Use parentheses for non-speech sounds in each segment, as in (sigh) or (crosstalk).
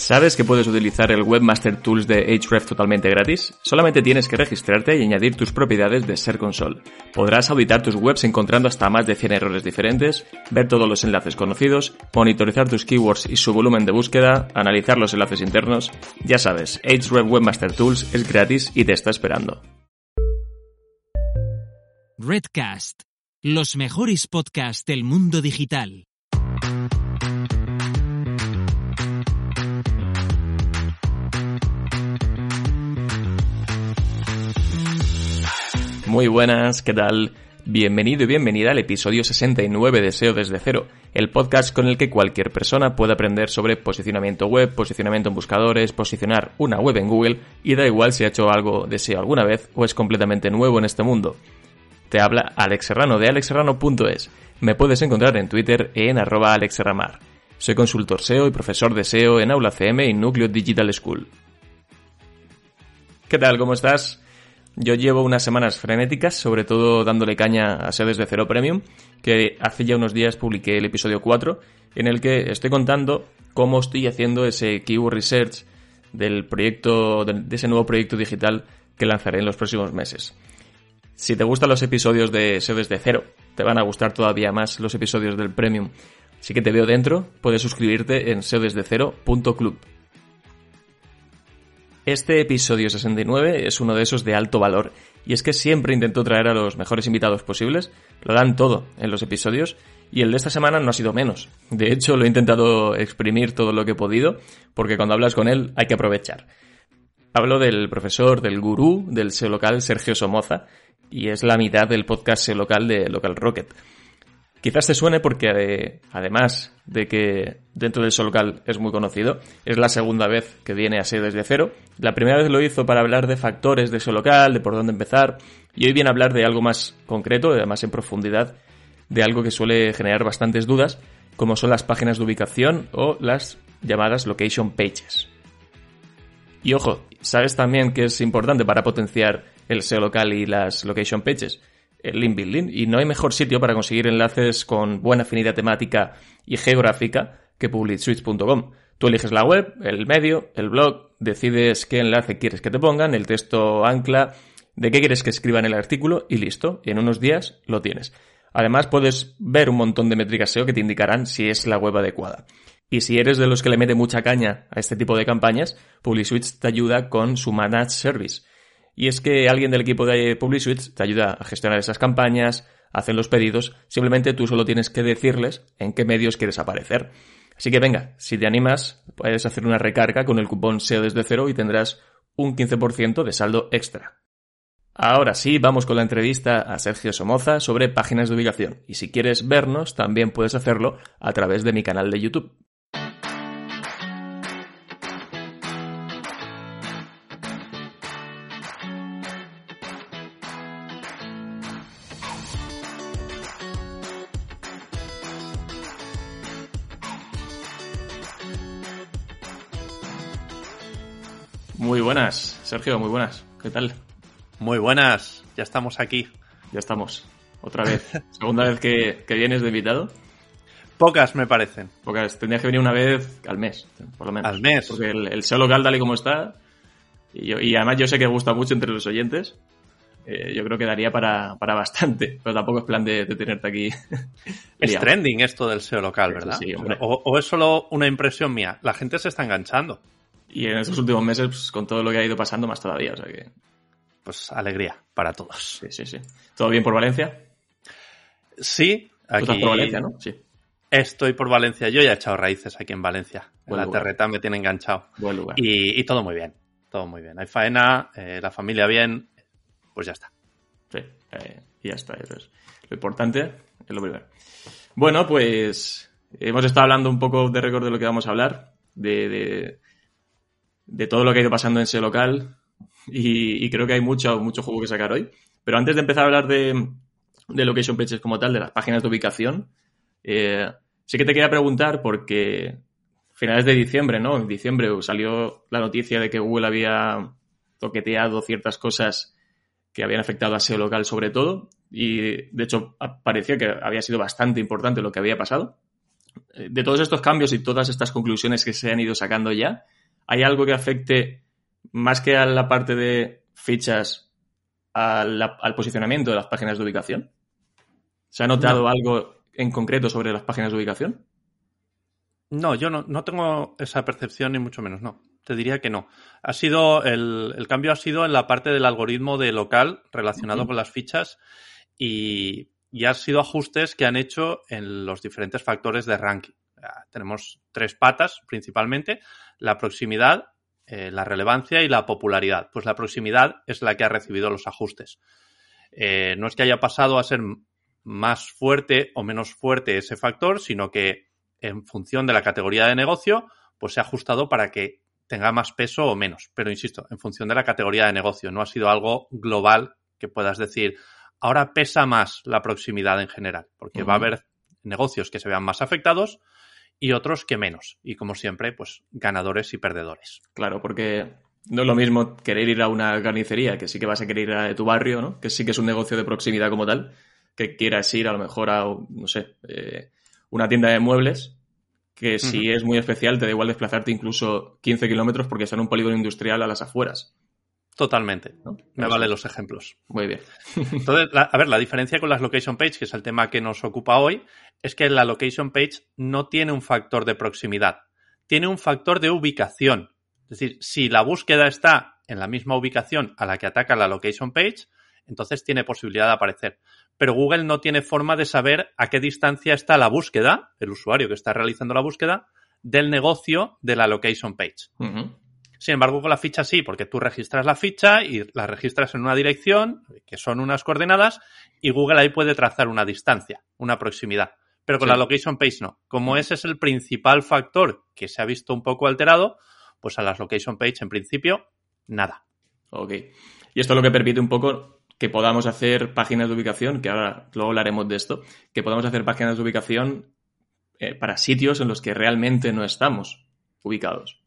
¿Sabes que puedes utilizar el Webmaster Tools de Href totalmente gratis? Solamente tienes que registrarte y añadir tus propiedades de Ser Console. Podrás auditar tus webs encontrando hasta más de 100 errores diferentes, ver todos los enlaces conocidos, monitorizar tus keywords y su volumen de búsqueda, analizar los enlaces internos. Ya sabes, Href Webmaster Tools es gratis y te está esperando. Redcast, los mejores podcasts del mundo digital. Muy buenas, ¿qué tal? Bienvenido y bienvenida al episodio 69 de SEO desde cero, el podcast con el que cualquier persona puede aprender sobre posicionamiento web, posicionamiento en buscadores, posicionar una web en Google y da igual si ha hecho algo de SEO alguna vez o es completamente nuevo en este mundo. Te habla Alex Serrano de alexserrano.es. Me puedes encontrar en Twitter en arroba alexserramar. Soy consultor SEO y profesor de SEO en Aula CM y Núcleo Digital School. ¿Qué tal? ¿Cómo estás? Yo llevo unas semanas frenéticas, sobre todo dándole caña a SEO desde Cero Premium, que hace ya unos días publiqué el episodio 4, en el que estoy contando cómo estoy haciendo ese keyword research del proyecto, de ese nuevo proyecto digital que lanzaré en los próximos meses. Si te gustan los episodios de SEO desde cero, te van a gustar todavía más los episodios del Premium. Así que te veo dentro, puedes suscribirte en seodesdecero.club. Este episodio 69 es uno de esos de alto valor, y es que siempre intento traer a los mejores invitados posibles, lo dan todo en los episodios, y el de esta semana no ha sido menos. De hecho, lo he intentado exprimir todo lo que he podido, porque cuando hablas con él hay que aprovechar. Hablo del profesor, del gurú del SEO local Sergio Somoza, y es la mitad del podcast SEO local de Local Rocket. Quizás te suene porque además de que dentro del SEO local es muy conocido, es la segunda vez que viene a SEO desde cero. La primera vez lo hizo para hablar de factores de SEO local, de por dónde empezar, y hoy viene a hablar de algo más concreto, además en profundidad, de algo que suele generar bastantes dudas, como son las páginas de ubicación o las llamadas location pages. Y ojo, ¿sabes también que es importante para potenciar el SEO local y las location pages? Link. Y no hay mejor sitio para conseguir enlaces con buena afinidad temática y geográfica que publicswitch.com. Tú eliges la web, el medio, el blog, decides qué enlace quieres que te pongan, el texto ancla, de qué quieres que escriban el artículo y listo. Y en unos días lo tienes. Además puedes ver un montón de métricas SEO que te indicarán si es la web adecuada. Y si eres de los que le mete mucha caña a este tipo de campañas, PubliSwitch te ayuda con su Managed Service. Y es que alguien del equipo de PubliSwitch te ayuda a gestionar esas campañas, a hacer los pedidos, simplemente tú solo tienes que decirles en qué medios quieres aparecer. Así que venga, si te animas, puedes hacer una recarga con el cupón SEO desde cero y tendrás un 15% de saldo extra. Ahora sí, vamos con la entrevista a Sergio Somoza sobre páginas de ubicación. Y si quieres vernos, también puedes hacerlo a través de mi canal de YouTube. Buenas, Sergio, muy buenas. ¿Qué tal? Muy buenas, ya estamos aquí. Ya estamos, otra vez. (laughs) Segunda vez que, vienes de invitado. Pocas me parecen. Pocas, tendrías que venir una vez al mes, por lo menos. Al mes. Porque el, el SEO local, tal y como está, y, y, además yo sé que gusta mucho entre los oyentes, eh, yo creo que daría para, para, bastante, (laughs) pero tampoco es plan de, de tenerte aquí. (laughs) es trending esto del SEO local, ¿verdad? Sí, o, es solo una impresión mía. La gente se está enganchando. Y en estos últimos meses, pues, con todo lo que ha ido pasando, más todavía, o sea que... Pues alegría para todos. Sí, sí, sí. ¿Todo bien por Valencia? Sí, aquí... Tú estás por Valencia, ¿no? Sí. Estoy por Valencia. Yo ya he echado raíces aquí en Valencia. Buen en la terreta me tiene enganchado. Buen lugar. Y, y todo muy bien. Todo muy bien. Hay faena, eh, la familia bien, pues ya está. Sí, eh, y ya está. Eso es. Lo importante es lo primero. Bueno, pues hemos estado hablando un poco de récord de lo que vamos a hablar, de, de, de todo lo que ha ido pasando en ese local y, creo que hay mucho, mucho juego que sacar hoy. Pero antes de empezar a hablar de, de location pages como tal, de las páginas de ubicación, eh, sí que te quería preguntar porque finales de diciembre, ¿no? En diciembre salió la noticia de que Google había toqueteado ciertas cosas que habían afectado a SEO local sobre todo y de hecho parecía que había sido bastante importante lo que había pasado. De todos estos cambios y todas estas conclusiones que se han ido sacando ya, ¿hay algo que afecte más que a la parte de fichas al, al posicionamiento de las páginas de ubicación? ¿Se ha notado No. algo en concreto sobre las páginas de ubicación? No, yo no, no tengo esa percepción ni mucho menos, no. Te diría que no. Ha sido el, el cambio ha sido en la parte del algoritmo de local relacionado con las fichas y, y ha sido ajustes que han hecho en los diferentes factores de ranking. Ah, Tenemos tres patas principalmente, la proximidad, eh, la relevancia y la popularidad. Pues la proximidad es la que ha recibido los ajustes. Eh, no es que haya pasado a ser más fuerte o menos fuerte ese factor, sino que en función de la categoría de negocio, pues se ha ajustado para que tenga más peso o menos. Pero insisto, en función de la categoría de negocio, no ha sido algo global que puedas decir, ahora pesa más la proximidad en general, porque va a haber negocios que se vean más afectados y otros que menos. Y como siempre, pues ganadores y perdedores. Claro, porque no es lo mismo querer ir a una carnicería, que sí que vas a querer ir a tu barrio, ¿no? Que sí que es un negocio de proximidad como tal, que quieras ir a lo mejor a, no sé, eh, una tienda de muebles, que si es muy especial te da igual desplazarte incluso 15 kilómetros porque está en un polígono industrial a las afueras. Totalmente. ¿no? Me valen los ejemplos. Muy bien. Entonces, la- a ver, la diferencia con las location page, que es el tema que nos ocupa hoy, es que la location page no tiene un factor de proximidad, tiene un factor de ubicación. Es decir, si la búsqueda está en la misma ubicación a la que ataca la location page, entonces tiene posibilidad de aparecer. Pero Google no tiene forma de saber a qué distancia está la búsqueda, el usuario que está realizando la búsqueda, del negocio de la location page. Sin embargo, con la ficha sí, porque tú registras la ficha y la registras en una dirección, que son unas coordenadas, y Google ahí puede trazar una distancia, una proximidad. Pero con Sí. la location page no. Como ese es el principal factor que se ha visto un poco alterado, pues a las location page en principio, nada. Ok. Y esto es lo que permite un poco que podamos hacer páginas de ubicación, que ahora luego hablaremos de esto, que podamos hacer páginas de ubicación eh, para sitios en los que realmente no estamos ubicados.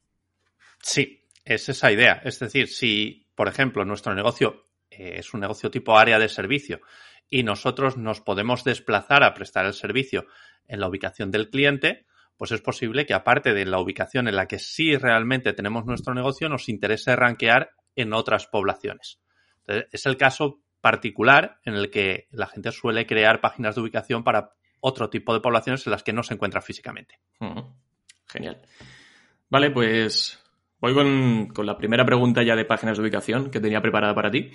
Sí, es esa idea. Es decir, si, por ejemplo, nuestro negocio eh, es un negocio tipo área de servicio y nosotros nos podemos desplazar a prestar el servicio en la ubicación del cliente, pues es posible que aparte de la ubicación en la que sí realmente tenemos nuestro negocio, nos interese rankear en otras poblaciones. Entonces, es el caso particular en el que la gente suele crear páginas de ubicación para otro tipo de poblaciones en las que no se encuentra físicamente. Ujú. Genial. Vale, pues voy con, con la primera pregunta ya de páginas de ubicación que tenía preparada para ti.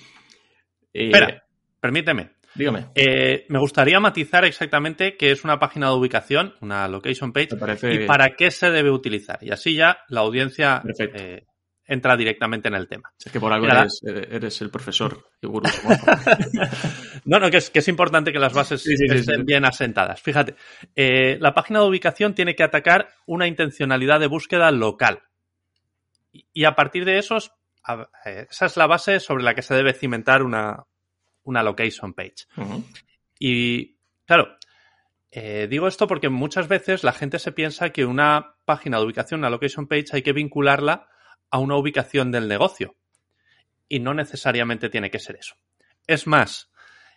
Eh, Espera, permíteme. Dígame. Eh, me gustaría matizar exactamente qué es una página de ubicación, una location page, y para qué se debe utilizar. Y así ya la audiencia eh, entra directamente en el tema. Es que por algo Mira, eres, eres el profesor gurú. (laughs) No, no, que es, que es importante que las bases Sí, sí, sí, estén sí. bien asentadas. Fíjate, eh, la página de ubicación tiene que atacar una intencionalidad de búsqueda local. Y, a partir de esos, eh, esa es la base sobre la que se debe cimentar una, una location page. Y claro, eh, digo esto porque muchas veces la gente se piensa que una página de ubicación, una location page, hay que vincularla a una ubicación del negocio. Y no necesariamente tiene que ser eso. Es más,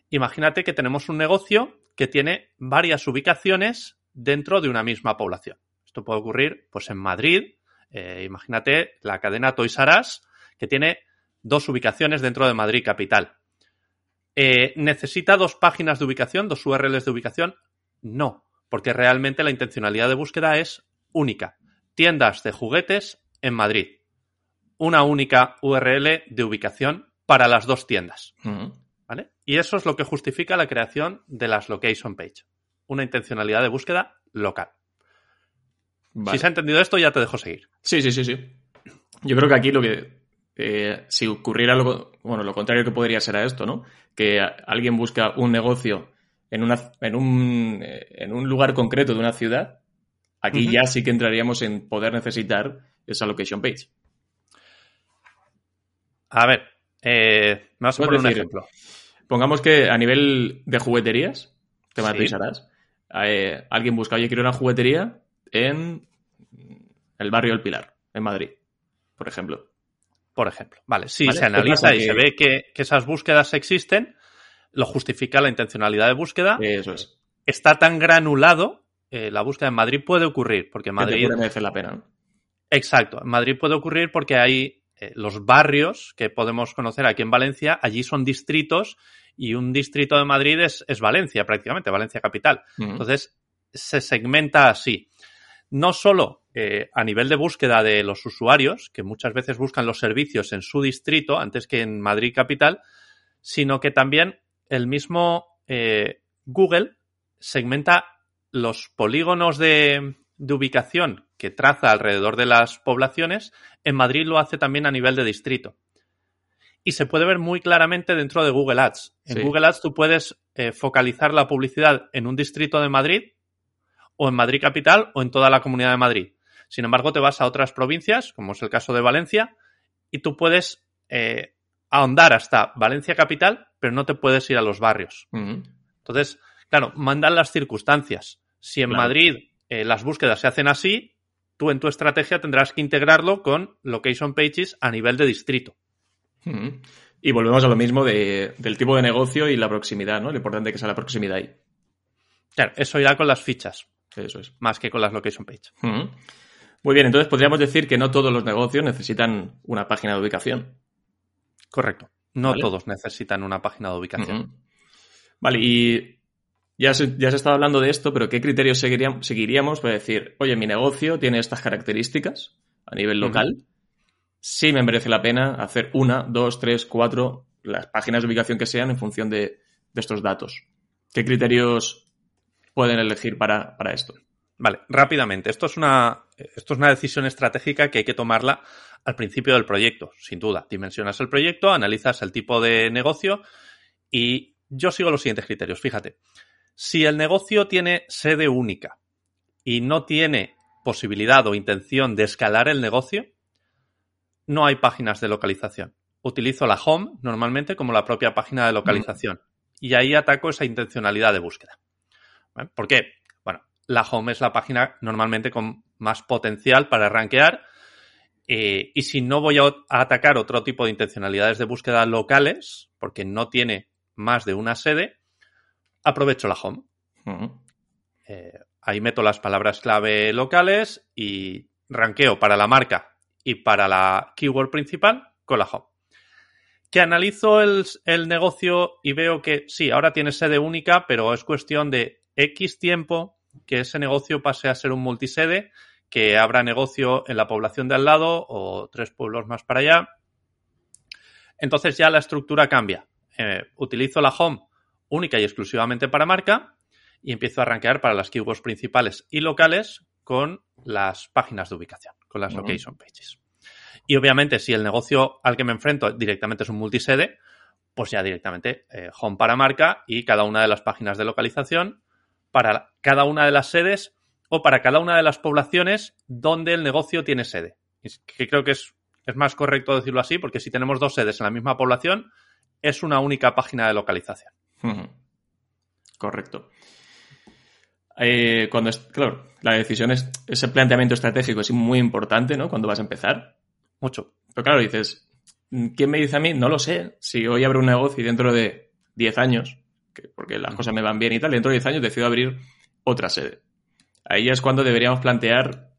imagínate que tenemos un negocio que tiene varias ubicaciones dentro de una misma población. Esto puede ocurrir pues en Madrid. Eh, imagínate la cadena Toys R Us, que tiene dos ubicaciones dentro de Madrid capital. Eh, ¿Necesita dos páginas de ubicación, dos URLs de ubicación? No, porque realmente la intencionalidad de búsqueda es única. Tiendas de juguetes en Madrid. Una única URL de ubicación para las dos tiendas. Ujú. ¿vale? Y eso es lo que justifica la creación de las location page. Una intencionalidad de búsqueda local. Vale. Si se ha entendido esto, ya te dejo seguir. Sí, sí, sí, sí. Yo creo que aquí lo que. eh, si ocurriera lo, bueno, lo contrario que podría ser a esto, ¿no? Que alguien busca un negocio en, una, en, un, eh, en un lugar concreto de una ciudad, aquí ya sí que entraríamos en poder necesitar esa location page. A ver, eh, me vas a poner un ejemplo. Pongamos que a nivel de jugueterías, tema de Sí. Eh, alguien busca, oye, quiero una juguetería en el barrio El Pilar, en Madrid, por ejemplo. Por ejemplo. Vale, si Vale, se ¿qué analiza y Que- se ve que, que esas búsquedas existen, lo justifica la intencionalidad de búsqueda. Eso es. Está tan granulado, eh, la búsqueda en Madrid puede ocurrir, porque Madrid puede merecer la pena, ¿no? Exacto. En Madrid puede ocurrir porque hay eh, los barrios que podemos conocer aquí en Valencia, allí son distritos y un distrito de Madrid es, es Valencia prácticamente, Valencia capital. Entonces, se segmenta así. No solo eh, a nivel de búsqueda de los usuarios, que muchas veces buscan los servicios en su distrito antes que en Madrid capital, sino que también el mismo eh, Google segmenta los polígonos de, de ubicación que traza alrededor de las poblaciones. En Madrid lo hace también a nivel de distrito. Y se puede ver muy claramente dentro de Google Ads. En Sí. Google Ads tú puedes eh, focalizar la publicidad en un distrito de Madrid o en Madrid capital o en toda la comunidad de Madrid. Sin embargo, te vas a otras provincias, como es el caso de Valencia, y tú puedes eh, ahondar hasta Valencia capital, pero no te puedes ir a los barrios. Entonces, claro, mandan las circunstancias. Si en Claro. Madrid eh, las búsquedas se hacen así, tú en tu estrategia tendrás que integrarlo con location pages a nivel de distrito. Y volvemos a lo mismo de- del tipo de negocio y la proximidad, ¿no? Lo importante que sea la proximidad ahí. Claro, eso irá con las fichas, Eso es. más que con las location pages. Ujú. Muy bien, entonces podríamos decir que no todos los negocios necesitan una página de ubicación. Correcto. No Vale. todos necesitan una página de ubicación. Vale, y ya se, ya se estaba hablando de esto, pero ¿qué criterios seguiríamos, seguiríamos para decir, oye, mi negocio tiene estas características a nivel local? Sí me merece la pena hacer una, dos, tres, cuatro, las páginas de ubicación que sean en función de, de estos datos. ¿Qué criterios pueden elegir para, para esto? Vale, rápidamente. Esto es una, esto es una decisión estratégica que hay que tomarla al principio del proyecto, sin duda. Dimensionas el proyecto, analizas el tipo de negocio y yo sigo los siguientes criterios. Fíjate, si el negocio tiene sede única y no tiene posibilidad o intención de escalar el negocio, no hay páginas de localización. Utilizo la home normalmente como la propia página de localización y ahí ataco esa intencionalidad de búsqueda. ¿Vale? ¿Por qué? Bueno, la home es la página normalmente con más potencial para rankear. eh, y si no voy a, a atacar otro tipo de intencionalidades de búsqueda locales, porque no tiene más de una sede, aprovecho la home. Eh, ahí meto las palabras clave locales y ranqueo para la marca y para la keyword principal con la home. Que analizo el, el negocio y veo que sí, ahora tiene sede única, pero es cuestión de X tiempo que ese negocio pase a ser un multisede, que abra negocio en la población de al lado o tres pueblos más para allá. Entonces ya la estructura cambia. Eh, utilizo la home única y exclusivamente para marca y empiezo a rankear para las keywords principales y locales con las páginas de ubicación, con las location pages. Y obviamente, si el negocio al que me enfrento directamente es un multisede, pues ya directamente eh, home para marca y cada una de las páginas de localización para cada una de las sedes o para cada una de las poblaciones donde el negocio tiene sede. Que creo que es, es más correcto decirlo así, porque si tenemos dos sedes en la misma población, es una única página de localización. Correcto. Eh, cuando es, claro, la decisión es, ese planteamiento estratégico es muy importante, ¿no? Cuando vas a empezar. Mucho. Pero claro, dices, ¿quién me dice a mí? No lo sé. Si hoy abro un negocio y dentro de 10 años, que- porque las cosas me van bien y tal, dentro de 10 años decido abrir otra sede. Ahí es cuando deberíamos plantear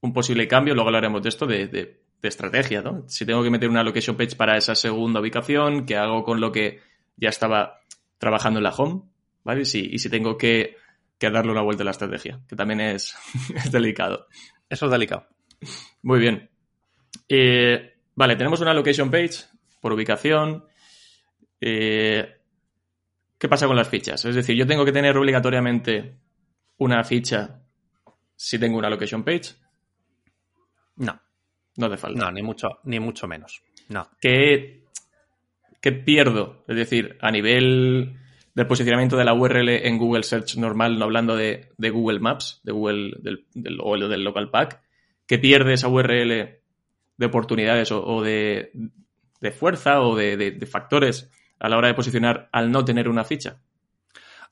un posible cambio, luego hablaremos de esto, de, de- de estrategia, ¿no? Si tengo que meter una location page para esa segunda ubicación, ¿qué hago con lo que ya estaba trabajando en la home? ¿Vale? Y si, y si tengo que, que darle una vuelta a la estrategia, que también es, (laughs) es delicado. Eso es delicado. Muy bien. Eh, vale, tenemos una location page por ubicación. Eh, ¿Qué pasa con las fichas? Es decir, yo tengo que tener obligatoriamente una ficha si tengo una location page. No, No hace falta. no, ni mucho, ni mucho menos. No. ¿Qué, qué pierdo? Es decir, a nivel del posicionamiento de la URL en Google Search normal, no hablando de, de Google Maps, de Google del, del- o del local pack, ¿qué pierde esa URL de oportunidades o, o de, de fuerza o de, de- de factores a la hora de posicionar al no tener una ficha?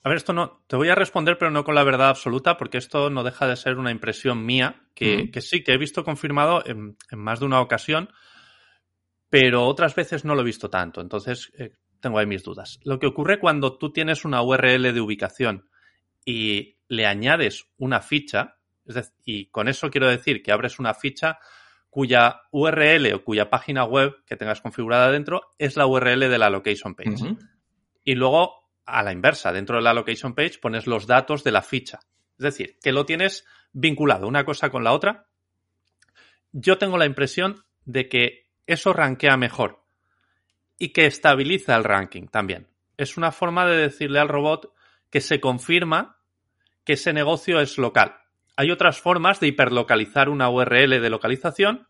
A ver, esto no, te voy a responder, pero no con la verdad absoluta, porque esto no deja de ser una impresión mía, que, sí, que he visto confirmado en, en más de una ocasión, pero otras veces no lo he visto tanto. Entonces, eh, tengo ahí mis dudas. Lo que ocurre cuando tú tienes una URL de ubicación y le añades una ficha, y con eso quiero decir que abres una ficha cuya URL o cuya página web que tengas configurada dentro es la URL de la location page. Y luego, a la inversa, dentro de la location page pones los datos de la ficha. Es decir, que lo tienes vinculado una cosa con la otra. Yo tengo la impresión de que eso rankea mejor y que estabiliza el ranking también. Es una forma de decirle al robot que se confirma que ese negocio es local. Hay otras formas de hiperlocalizar una URL de localización.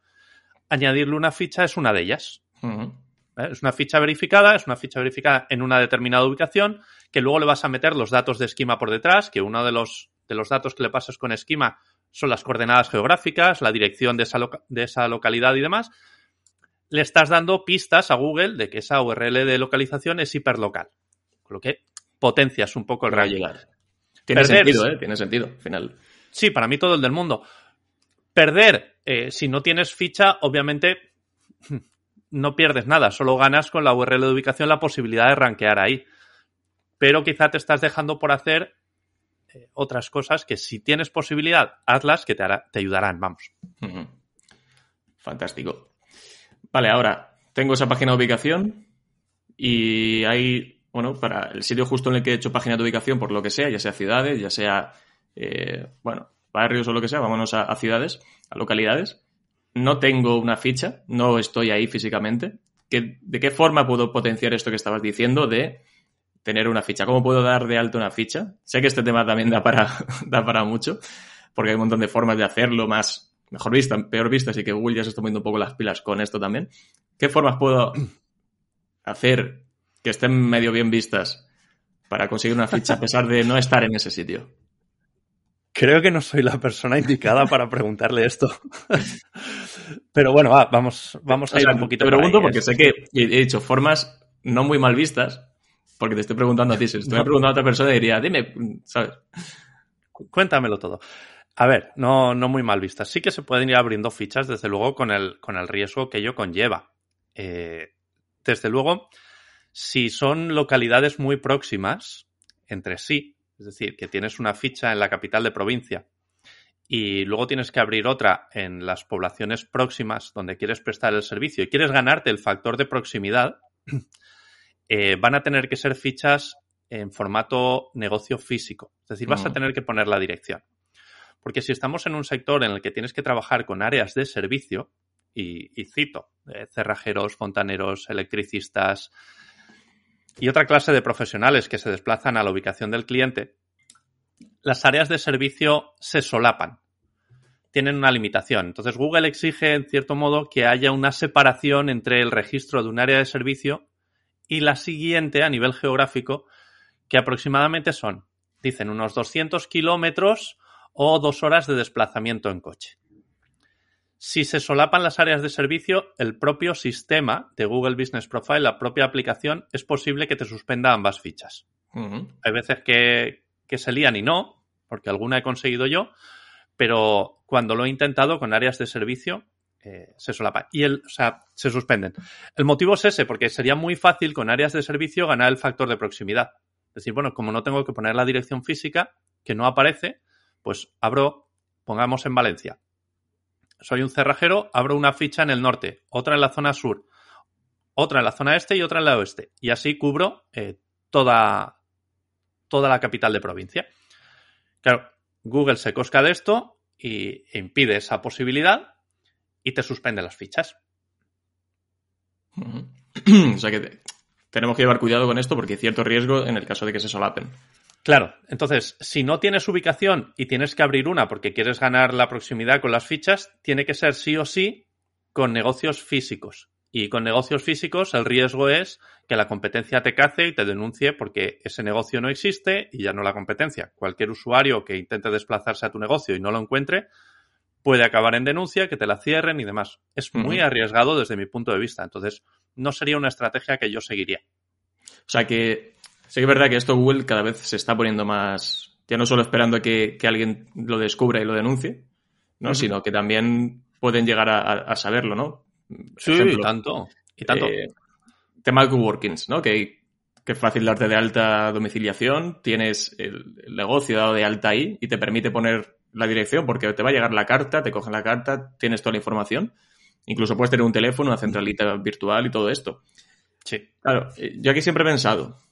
Añadirle una ficha es una de ellas. ¿Eh? Es una ficha verificada, es una ficha verificada en una determinada ubicación, que luego le vas a meter los datos de esquema por detrás, que uno de los, de los datos que le pasas con esquema son las coordenadas geográficas, la dirección de esa, de esa localidad y demás. Le estás dando pistas a Google de que esa URL de localización es hiperlocal. Con lo que potencias un poco el rayo. Tiene sentido, ¿eh? Tiene sentido, al final. Sí, para mí todo el del mundo. Perder, eh, si no tienes ficha, obviamente (laughs) no pierdes nada, solo ganas con la URL de ubicación la posibilidad de rankear ahí. Pero quizá te estás dejando por hacer eh, otras cosas que si tienes posibilidad, hazlas que te, te ayudarán, vamos. Fantástico. Vale, ahora tengo esa página de ubicación y hay, bueno, para el sitio justo en el que he hecho página de ubicación, por lo que sea, ya sea ciudades, ya sea eh, bueno, barrios o lo que sea, vámonos a, ciudades, a localidades. No tengo una ficha, no estoy ahí físicamente. ¿De qué forma puedo potenciar esto que estabas diciendo de tener una ficha? ¿Cómo puedo dar de alto una ficha? Sé que este tema también (laughs) da para, mucho, porque hay un montón de formas de hacerlo más, mejor vista, peor vista, así que Google ya se está poniendo un poco las pilas con esto también. ¿Qué formas puedo (clears throat) hacer que estén medio bien vistas para conseguir una ficha a pesar de no estar en ese sitio? Creo que no soy la persona indicada para preguntarle esto. (laughs) Pero bueno, vamos, vamos a ir un poquito. Te pregunto porque ¿eh? sé que he dicho formas no muy mal vistas, porque te estoy preguntando a ti. Si estoy preguntando a otra persona, diría, dime, ¿sabes? Cuéntamelo todo. A ver, no, no muy mal vistas. Sí que se pueden ir abriendo fichas, desde luego, con el, con el riesgo que ello conlleva. Eh, desde luego, si son localidades muy próximas entre sí, es decir, que tienes una ficha en la capital de provincia y luego tienes que abrir otra en las poblaciones próximas donde quieres prestar el servicio y quieres ganarte el factor de proximidad, (clears throat) eh, van a tener que ser fichas en formato negocio físico. Es decir, vas a mm. tener que poner la dirección. Porque si estamos en un sector en el que tienes que trabajar con áreas de servicio, y, cito, eh, cerrajeros, fontaneros, electricistas, y otra clase de profesionales que se desplazan a la ubicación del cliente, las áreas de servicio se solapan. Tienen una limitación. Entonces Google exige, en cierto modo, que haya una separación entre el registro de un área de servicio y la siguiente a nivel geográfico, que aproximadamente son, dicen, unos 200 kilómetros o dos horas de desplazamiento en coche. Si se solapan las áreas de servicio, el propio sistema de Google Business Profile, la propia aplicación, es posible que te suspenda ambas fichas. Hay veces que, se lían y no, porque alguna he conseguido yo, pero cuando lo he intentado con áreas de servicio, eh, se solapan. Y el, o sea, se suspenden. El motivo es ese, porque sería muy fácil con áreas de servicio ganar el factor de proximidad. Es decir, bueno, como no tengo que poner la dirección física, que no aparece, pues abro, pongamos en Valencia soy un cerrajero, abro una ficha en el norte, otra en la zona sur, otra en la zona este y otra en la oeste. Y así cubro eh, toda, toda la capital de provincia. Claro, Google se cosca de esto y impide esa posibilidad y te suspende las fichas. (clears throat) o sea que tenemos que llevar cuidado con esto porque hay cierto riesgo en el caso de que se solapen. Claro, entonces, si no tienes ubicación y tienes que abrir una porque quieres ganar la proximidad con las fichas, tiene que ser sí o sí con negocios físicos. Y con negocios físicos el riesgo es que la competencia te cace y te denuncie porque ese negocio no existe y ya no la competencia. Cualquier usuario que intente desplazarse a tu negocio y no lo encuentre puede acabar en denuncia, que te la cierren y demás. Es muy arriesgado desde mi punto de vista. Entonces, no sería una estrategia que yo seguiría. O sea que Sí que es verdad que esto Google cada vez se está poniendo más, ya no solo esperando que, que alguien lo descubra y lo denuncie, ¿no? Sino que también pueden llegar a, saberlo, ¿no? sí, y tanto. Y tanto. Eh, tema de coworkings, ¿no? Que, que, es fácil darte de alta domiciliación, tienes el, negocio dado de alta ahí y te permite poner la dirección porque te va a llegar la carta, te cogen la carta, tienes toda la información. Incluso puedes tener un teléfono, una centralita virtual y todo esto. Sí. Claro, eh, yo aquí siempre he pensado,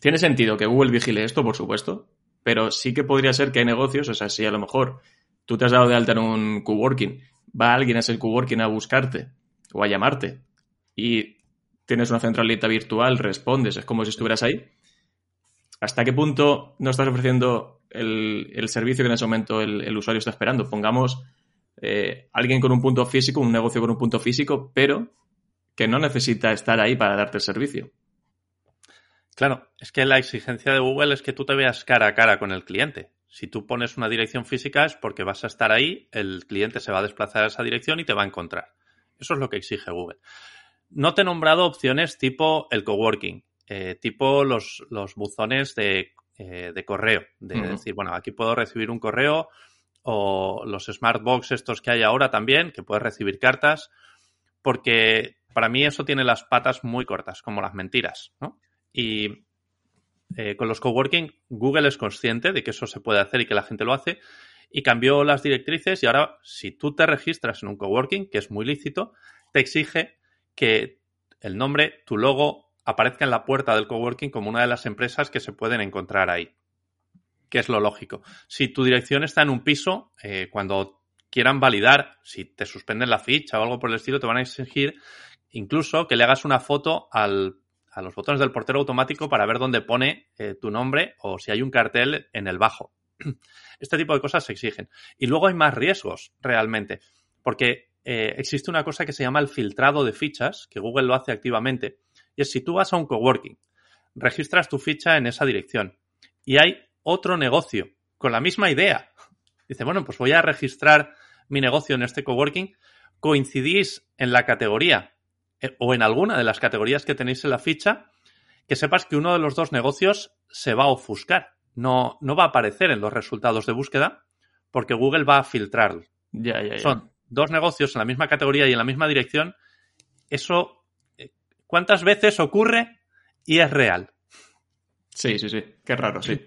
tiene sentido que Google vigile esto, por supuesto, pero sí que podría ser que hay negocios, o sea, si a lo mejor tú te has dado de alta en un coworking, va alguien a ese coworking a buscarte o a llamarte y tienes una centralita virtual, respondes, es como si estuvieras ahí. ¿Hasta qué punto no estás ofreciendo el, servicio que en ese momento el, usuario está esperando? Pongamos eh, alguien con un punto físico, un negocio con un punto físico, pero que no necesita estar ahí para darte el servicio. Claro, es que la exigencia de Google es que tú te veas cara a cara con el cliente. Si tú pones una dirección física es porque vas a estar ahí, el cliente se va a desplazar a esa dirección y te va a encontrar. Eso es lo que exige Google. No te he nombrado opciones tipo el coworking, eh, tipo los, los buzones de, eh, correo, de decir, bueno, aquí puedo recibir un correo o los smart box estos que hay ahora también, que puedes recibir cartas, porque para mí eso tiene las patas muy cortas, como las mentiras, ¿no? Y eh, con los coworking, Google es consciente de que eso se puede hacer y que la gente lo hace y cambió las directrices y ahora si tú te registras en un coworking, que es muy lícito, te exige que el nombre, tu logo, aparezca en la puerta del coworking como una de las empresas que se pueden encontrar ahí, que es lo lógico. Si tu dirección está en un piso, eh, cuando quieran validar, si te suspenden la ficha o algo por el estilo, te van a exigir incluso que le hagas una foto al a los botones del portero automático para ver dónde pone eh, tu nombre o si hay un cartel en el bajo. (clears throat) Este tipo de cosas se exigen. Y luego hay más riesgos realmente, porque eh, existe una cosa que se llama el filtrado de fichas, que Google lo hace activamente, y es si tú vas a un coworking, registras tu ficha en esa dirección y hay otro negocio con la misma idea. Dice, bueno, pues voy a registrar mi negocio en este coworking, coincidís en la categoría eh, o en alguna de las categorías que tenéis en la ficha, que sepas que uno de los dos negocios se va a ofuscar. No, no va a aparecer en los resultados de búsqueda porque Google va a filtrarlo. Ya, ya, ya. Son dos negocios en la misma categoría y en la misma dirección. Eso, eh, ¿cuántas veces ocurre y es real? Sí, sí, sí. Qué raro, sí.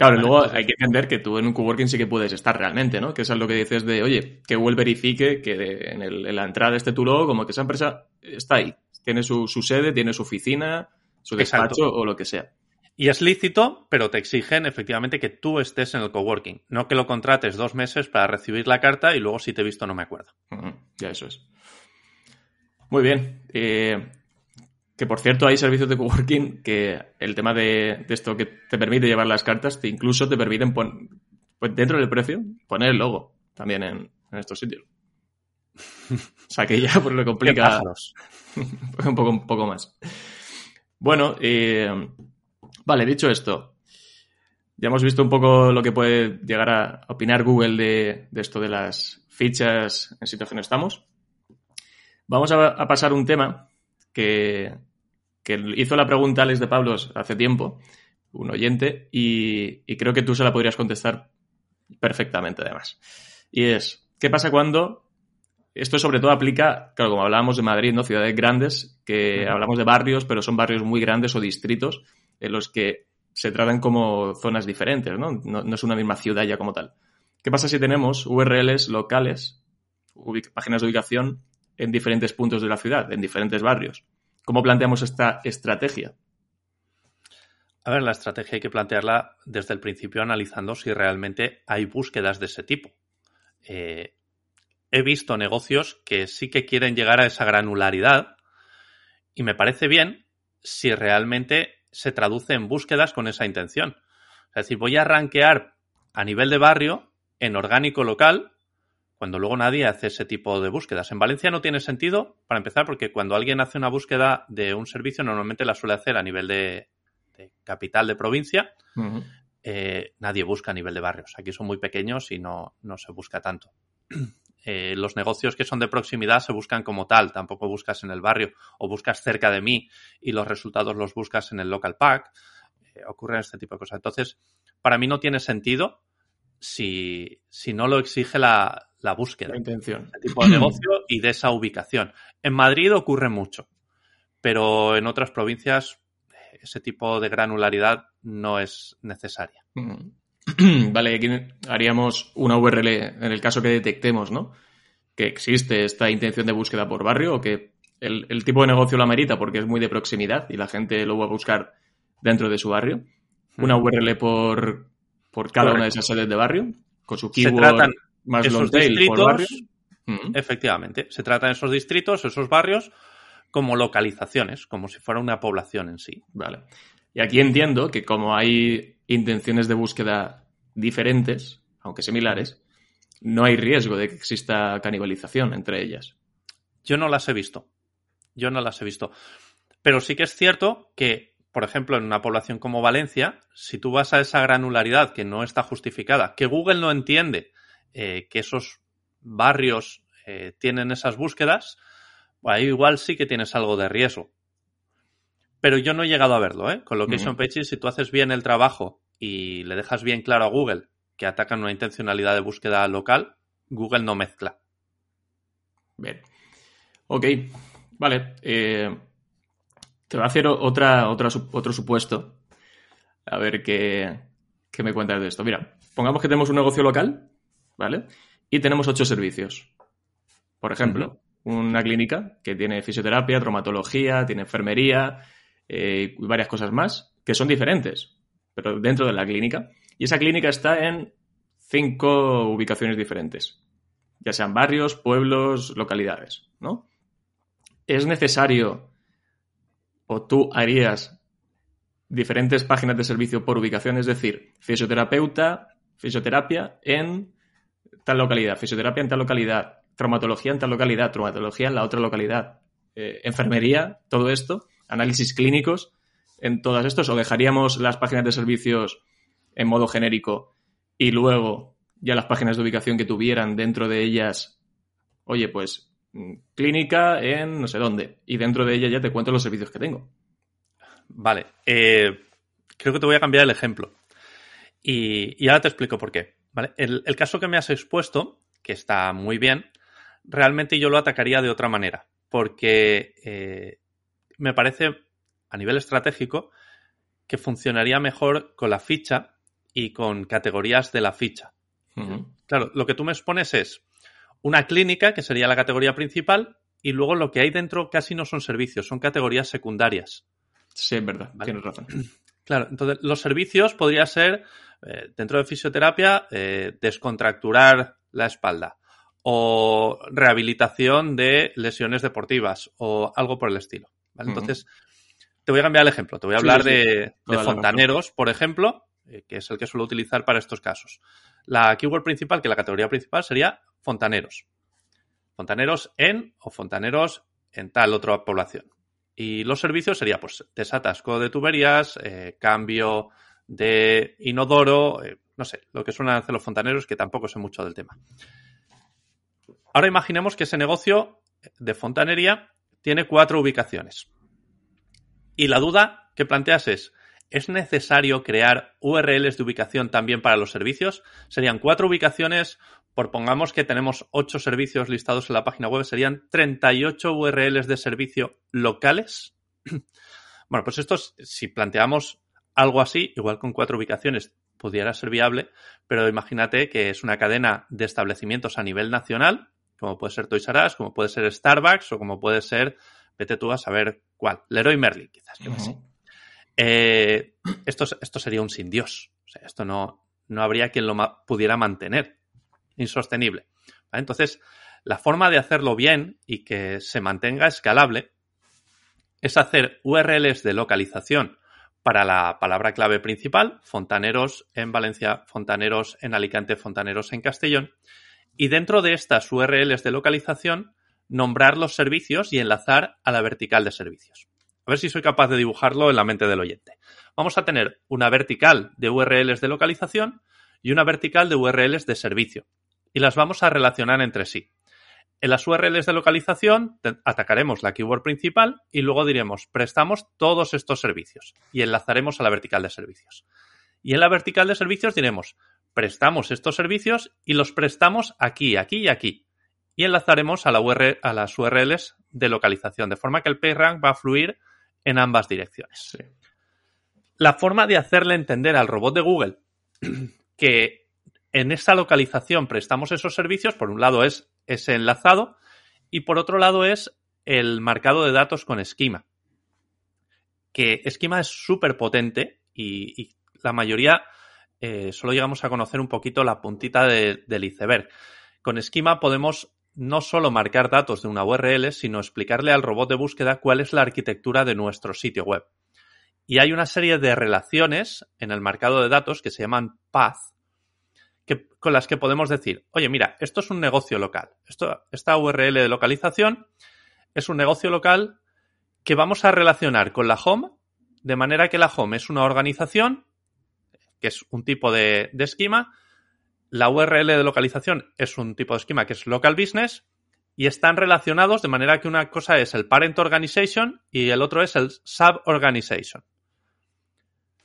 Claro, y luego hay que entender que tú en un coworking sí que puedes estar realmente, ¿no? Que eso es lo que dices de, oye, que Google verifique que en, la entrada este tu logo, como que esa empresa está ahí. Tiene su, sede, tiene su oficina, su despacho o lo que sea. Y es lícito, pero te exigen efectivamente que tú estés en el coworking, no que lo contrates dos meses para recibir la carta y luego si te he visto no me acuerdo. Ya eso es. Muy bien. Eh, que por cierto, hay servicios de coworking que el tema de, esto que te permite llevar las cartas, te incluso te permiten poner, pues dentro del precio, poner el logo también en, estos sitios. (laughs) o sea que ya por lo complica (laughs) un, poco, un poco más. Bueno, eh, vale, dicho esto, ya hemos visto un poco lo que puede llegar a opinar Google de, esto de las fichas en que no estamos. Vamos a pasar un tema que, que hizo la pregunta Alex de Pablos hace tiempo, un oyente, y, creo que tú se la podrías contestar perfectamente además. Y es, ¿qué pasa cuando esto sobre todo aplica, claro, como hablábamos de Madrid, ¿no? Ciudades grandes, que hablamos de barrios, pero son barrios muy grandes o distritos en los que se tratan como zonas diferentes, ¿no? No, es una misma ciudad ya como tal. ¿Qué pasa si tenemos URLs locales, páginas de ubicación en diferentes puntos de la ciudad, en diferentes barrios? ¿Cómo planteamos esta estrategia? A ver, la estrategia hay que plantearla desde el principio analizando si realmente hay búsquedas de ese tipo. Eh, he visto negocios que sí que quieren llegar a esa granularidad y me parece bien si realmente se traduce en búsquedas con esa intención. Es decir, voy a rankear a nivel de barrio en orgánico local cuando luego nadie hace ese tipo de búsquedas. En Valencia no tiene sentido, para empezar, porque cuando alguien hace una búsqueda de un servicio, normalmente la suele hacer a nivel de, capital de provincia. Eh, nadie busca a nivel de barrios. Aquí son muy pequeños y no, no se busca tanto. (clears throat) Eh, los negocios que son de proximidad se buscan como tal, tampoco buscas en el barrio o buscas cerca de mí y los resultados los buscas en el local pack. Eh, ocurren este tipo de cosas. Entonces, para mí no tiene sentido si, si no lo exige la, la búsqueda. La intención. De tipo de (clears throat) negocio y de esa ubicación. En Madrid ocurre mucho, pero en otras provincias ese tipo de granularidad no es necesaria. (clears throat) vale, aquí haríamos una URL en el caso que detectemos, ¿no? Que existe esta intención de búsqueda por barrio o que el, el tipo de negocio la merita porque es muy de proximidad y la gente lo va a buscar dentro de su barrio. Una URL por, por cada una de esas sedes de barrio, con su keyword más long tail por barrio. Efectivamente, se tratan esos distritos, esos barrios, como localizaciones, como si fuera una población en sí. Vale. Y aquí entiendo que como hay intenciones de búsqueda diferentes, aunque similares, no hay riesgo de que exista canibalización entre ellas. Yo no las he visto. Yo no las he visto. Pero sí que es cierto que, por ejemplo, en una población como Valencia, si tú vas a esa granularidad que no está justificada, que Google no entiende eh, que esos barrios eh, tienen esas búsquedas, ahí igual sí que tienes algo de riesgo. Pero yo no he llegado a verlo, ¿eh? Con Location Pages, si tú haces bien el trabajo y le dejas bien claro a Google que atacan una intencionalidad de búsqueda local, Google no mezcla. Bien. Ok, vale. Eh, te voy a hacer otra, otra, otro supuesto. A ver qué, qué me cuentas de esto. Mira, pongamos que tenemos un negocio local, ¿vale? Y tenemos ocho servicios. Por ejemplo, una clínica que tiene fisioterapia, traumatología, tiene enfermería eh, y varias cosas más que son diferentes, pero dentro de la clínica. Y esa clínica está en cinco ubicaciones diferentes, ya sean barrios, pueblos, localidades, ¿no? Es necesario o tú harías diferentes páginas de servicio por ubicación, es decir, fisioterapeuta, fisioterapia en tal localidad, fisioterapia en tal localidad, traumatología en tal localidad, traumatología en la otra localidad, eh, enfermería, todo esto, análisis clínicos en todas estos, o dejaríamos las páginas de servicios en modo genérico y luego ya las páginas de ubicación que tuvieran dentro de ellas, oye, pues mm, clínica en no sé dónde, y dentro de ella ya te cuento los servicios que tengo. Vale, eh, creo que te voy a cambiar el ejemplo. Y, ahora te explico por qué. ¿Vale? El, el, caso que me has expuesto, que está muy bien, realmente yo lo atacaría de otra manera, porque eh, me parece a nivel estratégico que funcionaría mejor con la ficha y con categorías de la ficha. Claro, lo que tú me expones es una clínica, que sería la categoría principal, y luego lo que hay dentro casi no son servicios, son categorías secundarias. Sí, es verdad, tienes razón. (clears throat) Claro, entonces los servicios podría ser, eh, dentro de fisioterapia, eh, descontracturar la espalda, o rehabilitación de lesiones deportivas o algo por el estilo. Entonces, te voy a cambiar el ejemplo. Te voy a hablar de, fontaneros, por ejemplo, eh, que es el que suelo utilizar para estos casos. La keyword principal, que la categoría principal, sería fontaneros. Fontaneros en o fontaneros en tal otra población. Y los servicios sería, pues, desatasco de tuberías, eh, cambio de inodoro, eh, no sé, lo que suelen hacer los fontaneros, que tampoco sé mucho del tema. Ahora imaginemos que ese negocio de fontanería tiene cuatro ubicaciones. Y la duda que planteas es, ¿es necesario crear URLs de ubicación también para los servicios? Serían cuatro ubicaciones, por pongamos que tenemos ocho servicios listados en la página web, serían 38 URLs de servicio locales. (clears throat) Bueno, pues esto, si planteamos algo así, igual con cuatro ubicaciones, pudiera ser viable, pero imagínate que es una cadena de establecimientos a nivel nacional como puede ser Toys R Us, como puede ser Starbucks o como puede ser, vete tú a saber cuál, Leroy Merlin, quizás, eh, esto, esto sería un sin Dios. O sea, esto no, no habría quien lo pudiera mantener. Insostenible. Entonces, la forma de hacerlo bien y que se mantenga escalable es hacer URLs de localización para la palabra clave principal, fontaneros en Valencia, fontaneros en Alicante, fontaneros en Castellón, y dentro de estas URLs de localización nombrar los servicios y enlazar a la vertical de servicios. A ver si soy capaz de dibujarlo en la mente del oyente. Vamos a tener una vertical de URLs de localización y una vertical de URLs de servicio. Y las vamos a relacionar entre sí. En las URLs de localización atacaremos la keyword principal y luego diremos prestamos todos estos servicios y enlazaremos a la vertical de servicios. Y en la vertical de servicios diremos prestamos estos servicios y los prestamos aquí, aquí y aquí. Y enlazaremos a, la a las URLs de localización, de forma que el PageRank va a fluir en ambas direcciones. La forma de hacerle entender al robot de Google (clears throat) que en esa localización prestamos esos servicios. Por un lado es ese enlazado y por otro lado es el marcado de datos con esquema. Que esquema es súper potente y, la mayoría eh, solo llegamos a conocer un poquito la puntita del iceberg. Con esquema podemos no solo marcar datos de una URL, sino explicarle al robot de búsqueda cuál es la arquitectura de nuestro sitio web. Y hay una serie de relaciones en el marcado de datos que se llaman path, con las que podemos decir, oye, mira, esto es un negocio local. Esto, esta URL de localización es un negocio local que vamos a relacionar con la home, de manera que la home es una organización, que es un tipo de esquema, la URL de localización es un tipo de esquema que es local business y están relacionados de manera que una cosa es el parent organization y el otro es el sub organization.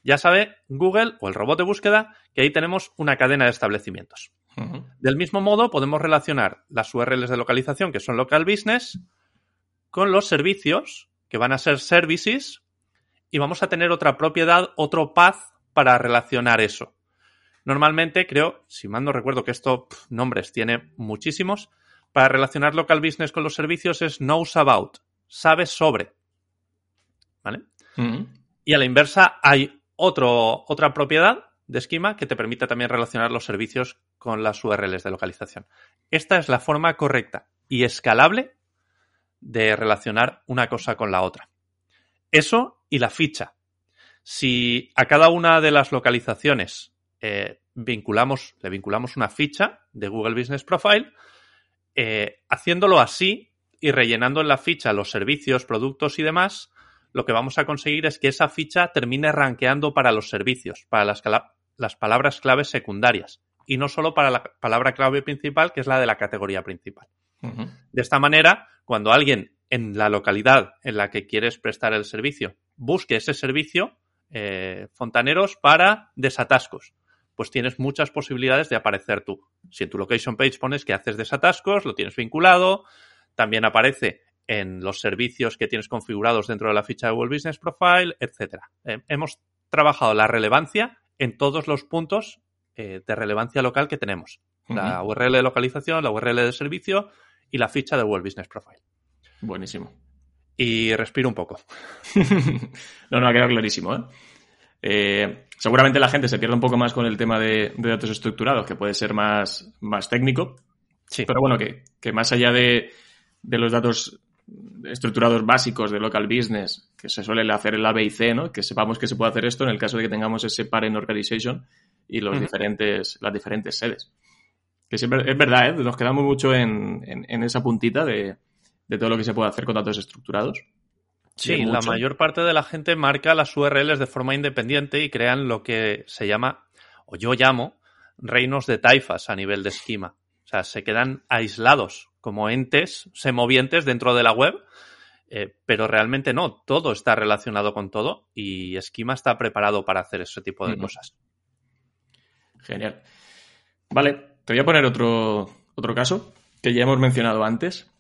Ya sabe Google o el robot de búsqueda que ahí tenemos una cadena de establecimientos. Del mismo modo, podemos relacionar las URLs de localización, que son local business, con los servicios, que van a ser services, y vamos a tener otra propiedad, otro path para relacionar eso. Normalmente creo, si mal no recuerdo que esto, nombres tiene muchísimos, para relacionar local business con los servicios es knows about, sabes sobre. ¿Vale? Y a la inversa hay otro, otra propiedad de esquema que te permite también relacionar los servicios con las URLs de localización. Esta es la forma correcta y escalable de relacionar una cosa con la otra. Eso y la ficha. Si a cada una de las localizaciones eh, vinculamos, le vinculamos una ficha de Google Business Profile, eh, haciéndolo así y rellenando en la ficha los servicios, productos y demás, lo que vamos a conseguir es que esa ficha termine rankeando para los servicios, para las, las palabras claves secundarias y no solo para la palabra clave principal, que es la de la categoría principal. De esta manera, cuando alguien en la localidad en la que quieres prestar el servicio busque ese servicio, eh, fontaneros para desatascos, pues tienes muchas posibilidades de aparecer tú. Si en tu location page pones que haces desatascos, lo tienes vinculado, también aparece en los servicios que tienes configurados dentro de la ficha de Google Business Profile, etc. Eh, hemos trabajado la relevancia en todos los puntos eh, de relevancia local que tenemos. La URL de localización, la URL de servicio y la ficha de Google Business Profile. Buenísimo. Y respiro un poco. (laughs) no, no, ha quedado clarísimo, ¿eh? Eh, seguramente la gente se pierde un poco más con el tema de, datos estructurados, que puede ser más, más técnico. Sí. Pero bueno, que, más allá de, los datos estructurados básicos de local business, que se suele hacer el A, B y C, ¿no? Que sepamos que se puede hacer esto en el caso de que tengamos ese parent organization y los diferentes, las diferentes sedes. Que siempre, es verdad, ¿eh? Nos quedamos mucho en, esa puntita de, de todo lo que se puede hacer con datos estructurados. Sí, la mayor parte de la gente marca las URLs de forma independiente y crean lo que se llama, o yo llamo, reinos de taifas a nivel de esquema. Sea, se quedan aislados como entes semovientes dentro de la web, eh, pero realmente no, todo está relacionado con todo y Esquema está preparado para hacer ese tipo de cosas. Genial. Vale, te voy a poner otro, otro caso que ya hemos mencionado antes,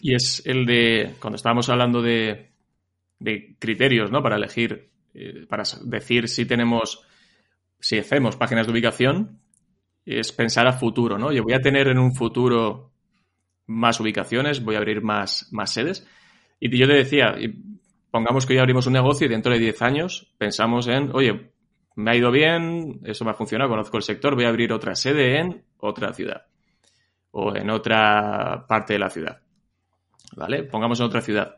y es el de, cuando estábamos hablando de, criterios, ¿no? Para elegir, eh, para decir si tenemos, si hacemos páginas de ubicación, es pensar a futuro, ¿no? Yo voy a tener en un futuro más ubicaciones, voy a abrir más, más sedes. Y yo te decía, pongamos que hoy abrimos un negocio y dentro de 10 años pensamos en, oye, me ha ido bien, eso me ha funcionado, conozco el sector, voy a abrir otra sede en otra ciudad o en otra parte de la ciudad. ¿vale? Pongamos en otra ciudad.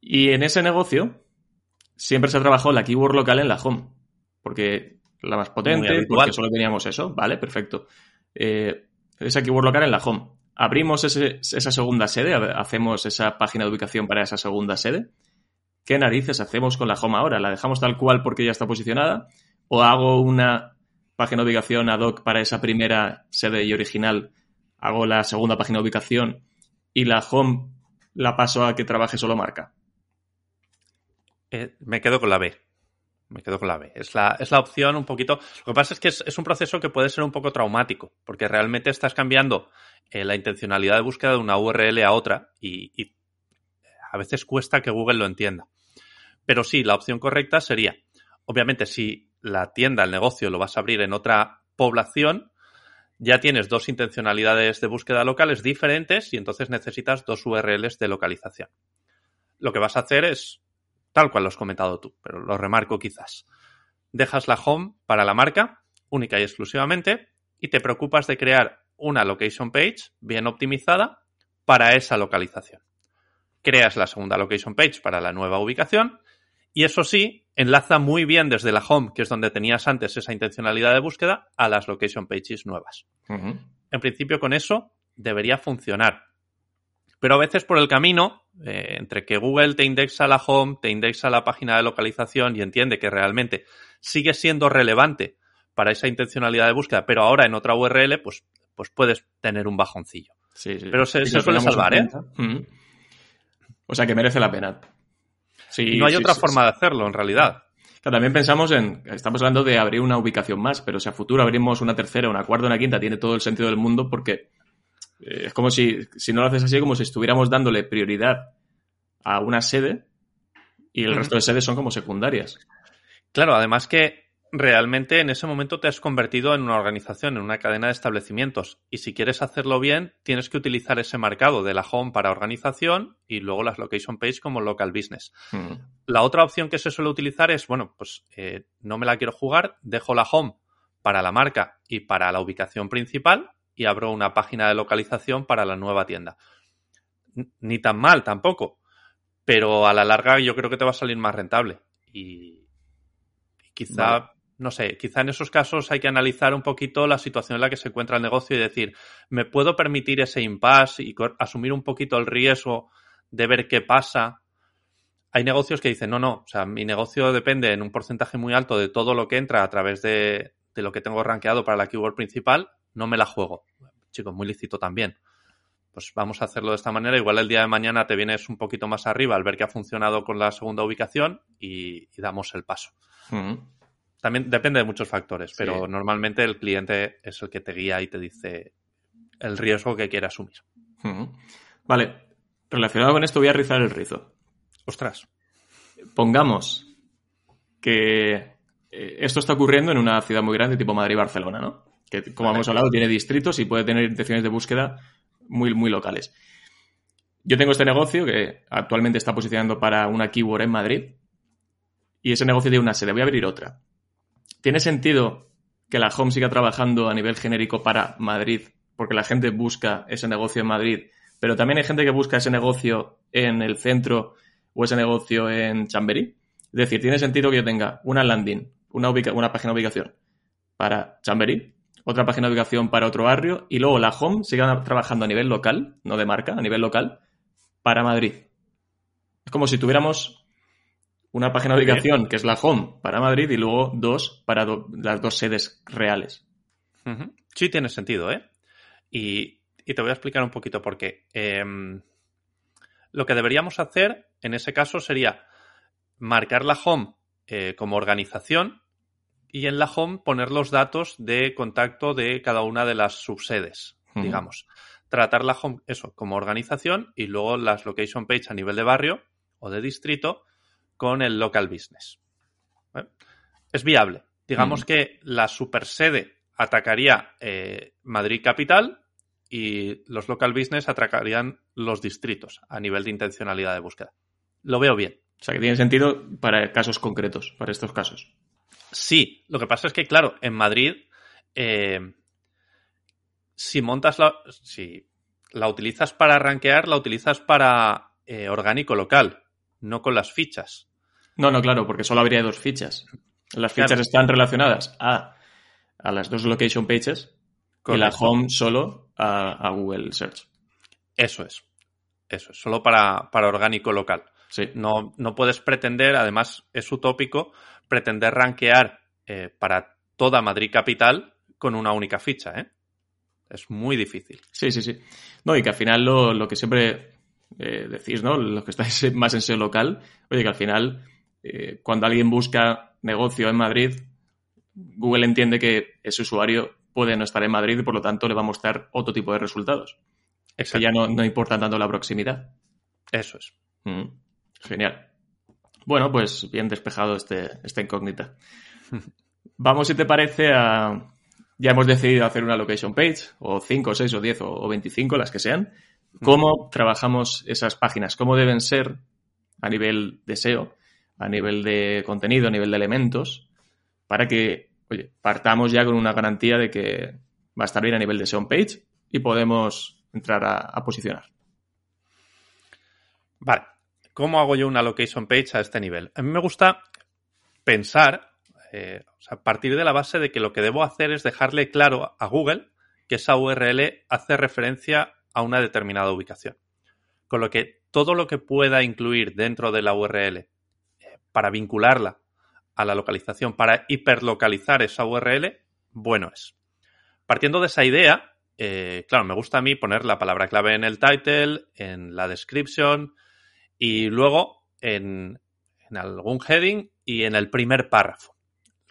Y en ese negocio siempre se ha trabajado la keyword local en la home, porque la más potente, porque solo teníamos eso, ¿vale? Perfecto. Eh, esa keyword local en la home. Abrimos esa segunda sede, hacemos esa página de ubicación para esa segunda sede. ¿Qué narices hacemos con la home ahora? ¿La dejamos tal cual porque ya está posicionada? ¿O hago una página de ubicación ad hoc para esa primera sede y original? ¿Hago la segunda página de ubicación y la home la paso a que trabaje solo marca? Eh, me quedo con la B. Me quedo con la B. Es la, es la opción un poquito. Lo que pasa es que es, un proceso que puede ser un poco traumático, porque realmente estás cambiando eh, la intencionalidad de búsqueda de una URL a otra y, y a veces cuesta que Google lo entienda. Pero sí, la opción correcta sería, obviamente, si la tienda, el negocio, lo vas a abrir en otra población, ya tienes dos intencionalidades de búsqueda locales diferentes y entonces necesitas dos URLs de localización. Lo que vas a hacer es tal cual lo has comentado tú, pero lo remarco quizás. Dejas la home para la marca, única y exclusivamente, y te preocupas de crear una location page bien optimizada para esa localización. Creas la segunda location page para la nueva ubicación y eso sí, enlaza muy bien desde la home, que es donde tenías antes esa intencionalidad de búsqueda, a las location pages nuevas. En principio con eso debería funcionar. Pero a veces por el camino, eh, entre que Google te indexa la home, te indexa la página de localización y entiende que realmente sigue siendo relevante para esa intencionalidad de búsqueda, pero ahora en otra URL, pues, pues puedes tener un bajoncillo. Sí, sí. Pero se, se suele salvar, ¿eh? O sea que merece la pena. Sí, y no hay otra forma de hacerlo, en realidad. también pensamos en, estamos hablando de abrir una ubicación más, pero si a futuro abrimos una tercera, una cuarta, una quinta, tiene todo el sentido del mundo porque es como si, si no lo haces así, como si estuviéramos dándole prioridad a una sede y el resto de sedes son como secundarias. Claro, además que realmente en ese momento te has convertido en una organización, en una cadena de establecimientos. Y si quieres hacerlo bien, tienes que utilizar ese marcado de la home para organización y luego las location page como local business. Hmm. La otra opción que se suele utilizar es, bueno, pues eh, no me la quiero jugar, dejo la home para la marca y para la ubicación principal y abro una página de localización para la nueva tienda. Ni tan mal tampoco, pero a la larga yo creo que te va a salir más rentable. Y, quizá no sé, quizá en esos casos hay que analizar un poquito la situación en la que se encuentra el negocio y decir, ¿me puedo permitir ese impasse y asumir un poquito el riesgo de ver qué pasa? Hay negocios que dicen, no, no, o sea, mi negocio depende en un porcentaje muy alto de todo lo que entra a través de, lo que tengo rankeado para la keyword principal, no me la juego. Chicos, muy lícito también. Pues vamos a hacerlo de esta manera. Igual el día de mañana te vienes un poquito más arriba al ver que ha funcionado con la segunda ubicación y, damos el paso. También depende de muchos factores, pero normalmente el cliente es el que te guía y te dice el riesgo que quiere asumir. Vale, relacionado con esto voy a rizar el rizo. Ostras. Pongamos que eh, esto está ocurriendo en una ciudad muy grande tipo Madrid y Barcelona, ¿no? Que como hemos hablado tiene distritos y puede tener intenciones de búsqueda muy, muy locales. Yo tengo este negocio que actualmente está posicionando para una keyword en Madrid y ese negocio tiene una sede. Voy a abrir otra. ¿Tiene sentido que la Home siga trabajando a nivel genérico para Madrid? Porque la gente busca ese negocio en Madrid, pero también hay gente que busca ese negocio en el centro o ese negocio en Chamberí. Es decir, tiene sentido que yo tenga una landing, una, una página de ubicación para Chamberí, otra página de ubicación para otro barrio y luego la Home siga trabajando a nivel local, no de marca, a nivel local, para Madrid. Es como si tuviéramos una página de ubicación que es la home para Madrid y luego dos para las dos sedes reales. Sí, tiene sentido, ¿eh? Y, te voy a explicar un poquito por qué. Em, lo que deberíamos hacer en ese caso sería marcar la home eh, como organización y en la home poner los datos de contacto de cada una de las subsedes, digamos. Tratar la home, eso, como organización y luego las location page a nivel de barrio o de distrito con el local business. Es viable. Digamos mm. que la super sede atacaría eh, Madrid capital y los local business atacarían los distritos a nivel de intencionalidad de búsqueda. Lo veo bien. O sea, que tiene sentido para casos concretos, para estos casos. Sí, lo que pasa es que, claro, en Madrid, eh, si montas la. Si la utilizas para rankear, la utilizas para eh, orgánico local, no con las fichas. No, no, claro, porque solo habría dos fichas. Las fichas están relacionadas a, las dos location pages y la home solo a, Google Search. Eso es. Eso es. Solo para, para orgánico local. Sí. No, no puedes pretender, además es utópico, pretender rankear eh, para toda Madrid capital con una única ficha, ¿eh? Es muy difícil. Sí, sí, sí. No, y que al final lo, lo que siempre eh, decís, ¿no? Los que estáis más en SEO local, oye, que al final eh, cuando alguien busca negocio en Madrid, Google entiende que ese usuario puede no estar en Madrid y por lo tanto le va a mostrar otro tipo de resultados. Que ya no, no, importa tanto la proximidad. Eso es. Mm, genial. Bueno, pues bien despejado este, esta incógnita. Vamos, si te parece, a... Ya hemos decidido hacer una location page, o 5, 6, o 10, o 25, las que sean. ¿Cómo trabajamos esas páginas? ¿Cómo deben ser a nivel de SEO, a nivel de contenido, a nivel de elementos, para que, oye, partamos ya con una garantía de que va a estar bien a nivel de SEO page y podemos entrar a, a posicionar? Vale. ¿Cómo hago yo una location page a este nivel? A mí me gusta pensar, eh, o sea, partir de la base de que lo que debo hacer es dejarle claro a Google que esa URL hace referencia a una determinada ubicación. Con lo que todo lo que pueda incluir dentro de la URL eh, para vincularla a la localización, para hiperlocalizar esa URL, bueno es. Partiendo de esa idea, eh, claro, me gusta a mí poner la palabra clave en el title, en la description y luego en, en algún heading y en el primer párrafo.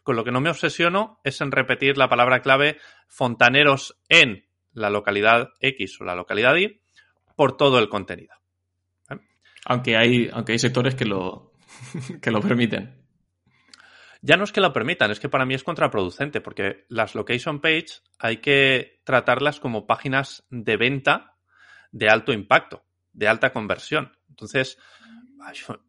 Con lo que no me obsesiono es en repetir la palabra clave fontaneros en la localidad X o la localidad Y por todo el contenido. ¿Eh? Aunque hay, aunque hay sectores que lo, (laughs) que lo permiten. Ya no es que lo permitan, es que para mí es contraproducente, porque las location page hay que tratarlas como páginas de venta de alto impacto, de alta conversión. Entonces,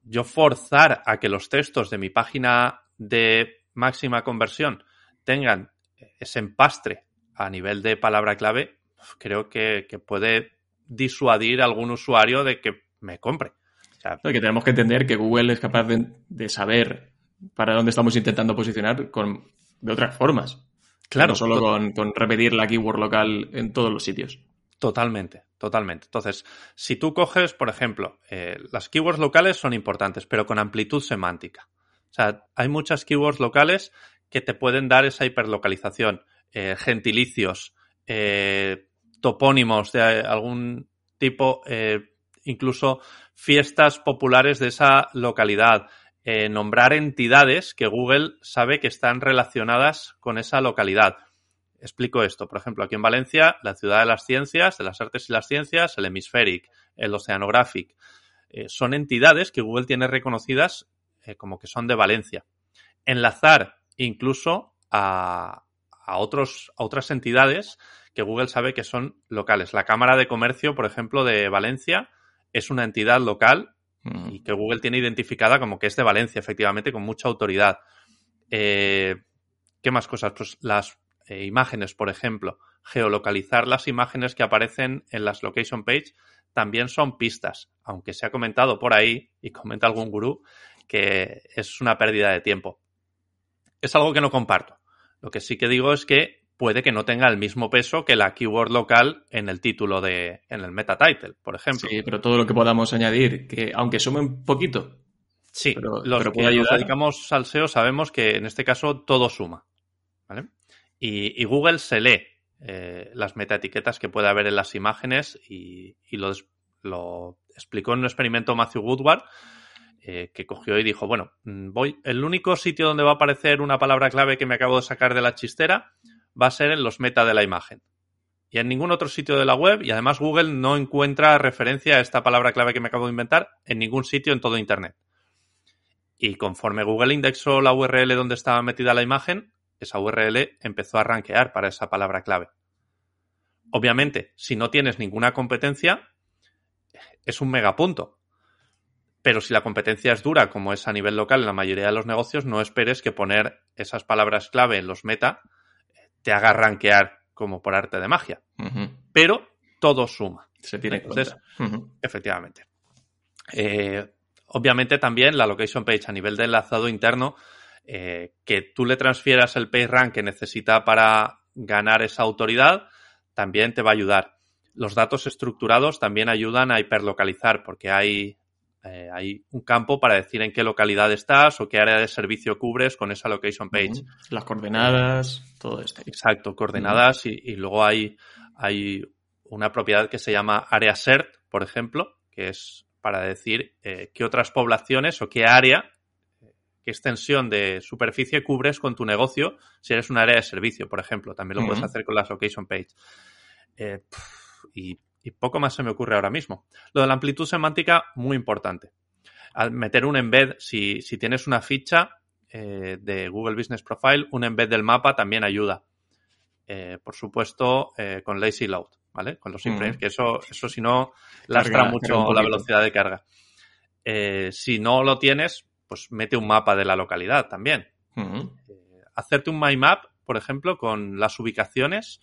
yo forzar a que los textos de mi página de máxima conversión tengan ese empastre a nivel de palabra clave, creo que, que puede disuadir a algún usuario de que me compre. O sea, que tenemos que entender que Google es capaz de, de saber para dónde estamos intentando posicionar con, de otras formas. Claro. No solo con, con, repetir la keyword local en todos los sitios. Totalmente, totalmente. Entonces, si tú coges, por ejemplo, eh, las keywords locales son importantes, pero con amplitud semántica. O sea, hay muchas keywords locales que te pueden dar esa hiperlocalización. Eh, gentilicios, eh, topónimos de algún tipo, incluso fiestas populares de esa localidad, nombrar entidades que Google sabe que están relacionadas con esa localidad. Explico esto. Por ejemplo, aquí en Valencia, la ciudad de las ciencias, de las artes y las ciencias, el Hemispheric, el Oceanographic, eh, son entidades que Google tiene reconocidas eh, como que son de Valencia. Enlazar incluso a, a, otros, a otras entidades que Google sabe que son locales. La Cámara de Comercio, por ejemplo, de Valencia es una entidad local y que Google tiene identificada como que es de Valencia, efectivamente, con mucha autoridad. Eh, ¿Qué más cosas? Pues las eh, imágenes, por ejemplo. Geolocalizar las imágenes que aparecen en las location page también son pistas, aunque se ha comentado por ahí, y comenta algún gurú, que es una pérdida de tiempo. Es algo que no comparto. Lo que sí que digo es que puede que no tenga el mismo peso que la keyword local en el título de, en el meta title, por ejemplo. Sí, pero todo lo que podamos añadir, que aunque sume un poquito. Sí, pero, los pero que nos dedicamos al SEO sabemos que en este caso todo suma. ¿vale? Y, Google se lee eh, las metaetiquetas que puede haber en las imágenes y, y lo, lo, explicó en un experimento Matthew Woodward, eh, que cogió y dijo, bueno, mm, voy, el único sitio donde va a aparecer una palabra clave que me acabo de sacar de la chistera va a ser en los meta de la imagen. Y en ningún otro sitio de la web, y además Google no encuentra referencia a esta palabra clave que me acabo de inventar en ningún sitio en todo Internet. Y conforme Google indexó la URL donde estaba metida la imagen, esa URL empezó a rankear para esa palabra clave. Obviamente, si no tienes ninguna competencia, es un megapunto. Pero si la competencia es dura, como es a nivel local en la mayoría de los negocios, no esperes que poner esas palabras clave en los meta te haga rankear como por arte de magia. Uh -huh. Pero todo suma. Se tiene Entonces, uh -huh. efectivamente. Eh, obviamente también la location page a nivel de enlazado interno, eh, que tú le transfieras el PageRank que necesita para ganar esa autoridad, también te va a ayudar. Los datos estructurados también ayudan a hiperlocalizar porque hay eh, hay un campo para decir en qué localidad estás o qué área de servicio cubres con esa location page. Uh -huh. Las coordenadas, todo esto. Exacto, coordenadas uh -huh. y, y, luego hay, hay una propiedad que se llama área CERT, por ejemplo, que es para decir eh, qué otras poblaciones o qué área, qué extensión de superficie cubres con tu negocio si eres un área de servicio, por ejemplo. También lo uh -huh. puedes hacer con las location page. Eh, y y poco más se me ocurre ahora mismo. Lo de la amplitud semántica, muy importante. Al meter un embed, si, si tienes una ficha, eh, de Google Business Profile, un embed del mapa también ayuda. Eh, por supuesto, con Lazy Load, ¿vale? Con los iframes, que eso, eso si no, lastra mucho la velocidad de carga. si no lo tienes, pues mete un mapa de la localidad también. hacerte un My Map, por ejemplo, con las ubicaciones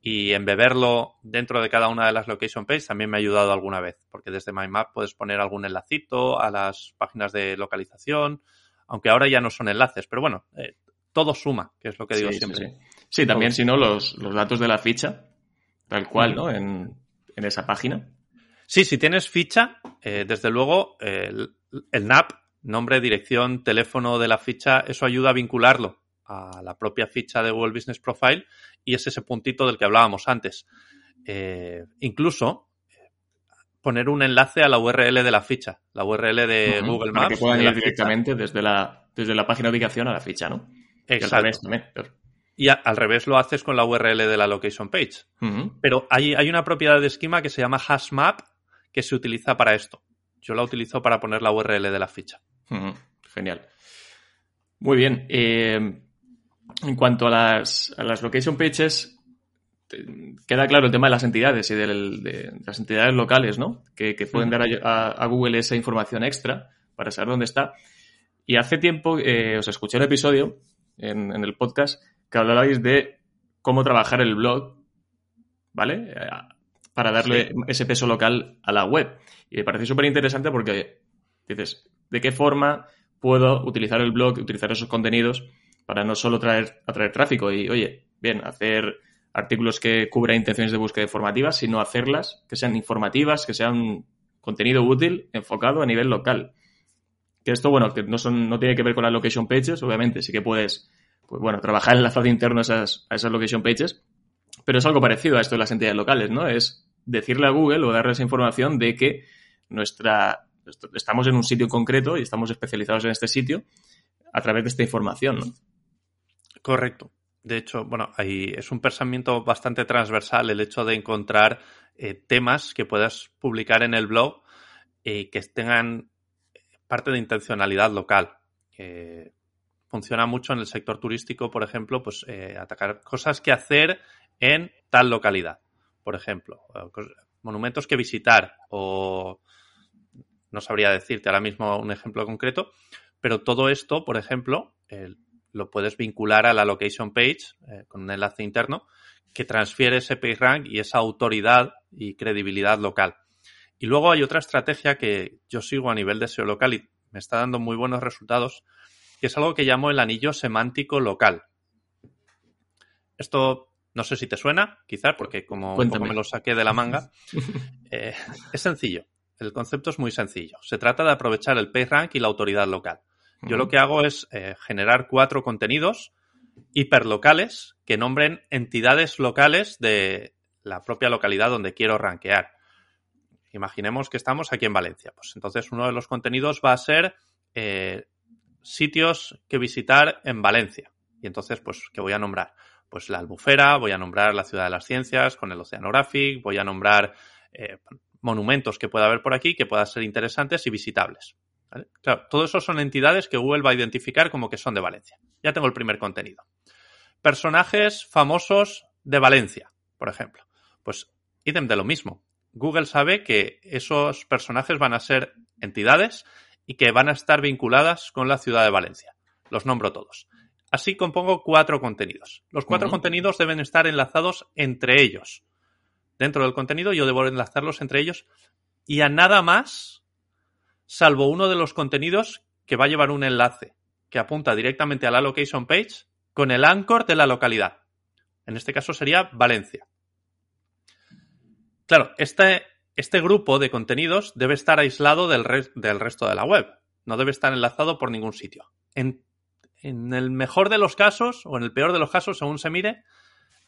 y embeberlo dentro de cada una de las location pages también me ha ayudado alguna vez, porque desde My Map puedes poner algún enlacito a las páginas de localización, aunque ahora ya no son enlaces, pero bueno, todo suma, que es lo que digo siempre. Sí, también, si no, los, datos de la ficha, tal cual, ¿no? En, esa página. Sí, si tienes ficha, eh, desde luego, el, NAP, nombre, dirección, teléfono de la ficha, eso ayuda a vincularlo a la propia ficha de Google Business Profile y es ese puntito del que hablábamos antes. Eh, incluso poner un enlace a la URL de la ficha, la URL de Google Maps. Para que puedan ir directamente desde la, desde la página de ubicación a la ficha, ¿no? Exacto y al revés lo haces con la URL de la location page. Pero hay, hay, una propiedad de esquema que se llama hashmap que se utiliza para esto. Yo la utilizo para poner la URL de la ficha. Genial. Muy bien. Eh, en cuanto a las, a las location pages, queda claro el tema de las entidades y de, las entidades locales, ¿no? Que, pueden dar a, Google esa información extra para saber dónde está. Y hace tiempo eh, os escuché un episodio en, en el podcast que hablabais de cómo trabajar el blog, ¿vale? Eh, para darle ese peso local a la web. Y me parece súper interesante porque dices, ¿de qué forma puedo utilizar el blog, utilizar esos contenidos para no solo traer, atraer tráfico y, oye, bien, hacer artículos que cubran intenciones de búsqueda informativas, sino hacerlas que sean informativas, que sean contenido útil enfocado a nivel local. Que esto, bueno, que no, son, no tiene que ver con las location pages, obviamente, sí que puedes pues bueno, trabajar el enlazado interno a esas, a esas location pages, pero es algo parecido a esto de las entidades locales, ¿no? Es decirle a Google o darle esa información de que nuestra estamos en un sitio concreto y estamos especializados en este sitio a través de esta información. Correcto. De hecho, bueno, ahí es un pensamiento bastante transversal el hecho de encontrar eh, temas que puedas publicar en el blog y que tengan parte de intencionalidad local funciona mucho en el sector turístico, por ejemplo, pues eh, atacar cosas que hacer en tal localidad, por ejemplo, monumentos que visitar o no sabría decirte ahora mismo un ejemplo concreto, pero todo esto, por ejemplo, lo puedes vincular a la location page eh, con un enlace interno que transfiere ese PageRank y esa autoridad y credibilidad local. Y luego hay otra estrategia que yo sigo a nivel de SEO local y me está dando muy buenos resultados, que es algo que llamo el anillo semántico local. Esto no sé si te suena, quizás, porque como me lo saqué de la manga, (laughs) eh, es sencillo. El concepto es muy sencillo. Se trata de aprovechar el PageRank y la autoridad local. Yo lo que hago es eh, generar cuatro contenidos hiperlocales que nombren entidades locales de la propia localidad donde quiero rankear. Imaginemos que estamos aquí en Valencia. Pues entonces uno de los contenidos va a ser eh, sitios que visitar en Valencia. Y entonces, pues, ¿qué voy a nombrar? Pues la Albufera, voy a nombrar la Ciudad de las Ciencias con el Oceanographic, voy a nombrar eh, monumentos que pueda haber por aquí que puedan ser interesantes y visitables. Claro, todo eso son entidades que Google va a identificar como que son de Valencia. Ya tengo el primer contenido. Personajes famosos de Valencia, por ejemplo. Pues idem de lo mismo. Google sabe que esos personajes van a ser entidades y que van a estar vinculadas con la ciudad de Valencia. Los nombro todos. Así compongo cuatro contenidos. Los cuatro contenidos deben estar enlazados entre ellos. Dentro del contenido yo debo enlazarlos entre ellos y a nada más, salvo uno de los contenidos que va a llevar un enlace que apunta directamente a la location page con el anchor de la localidad. En este caso sería Valencia. Claro, este este grupo de contenidos debe estar aislado del, del, resto de la web. No debe estar enlazado por ningún sitio. En, el mejor de los casos, o en el peor de los casos, según se mire,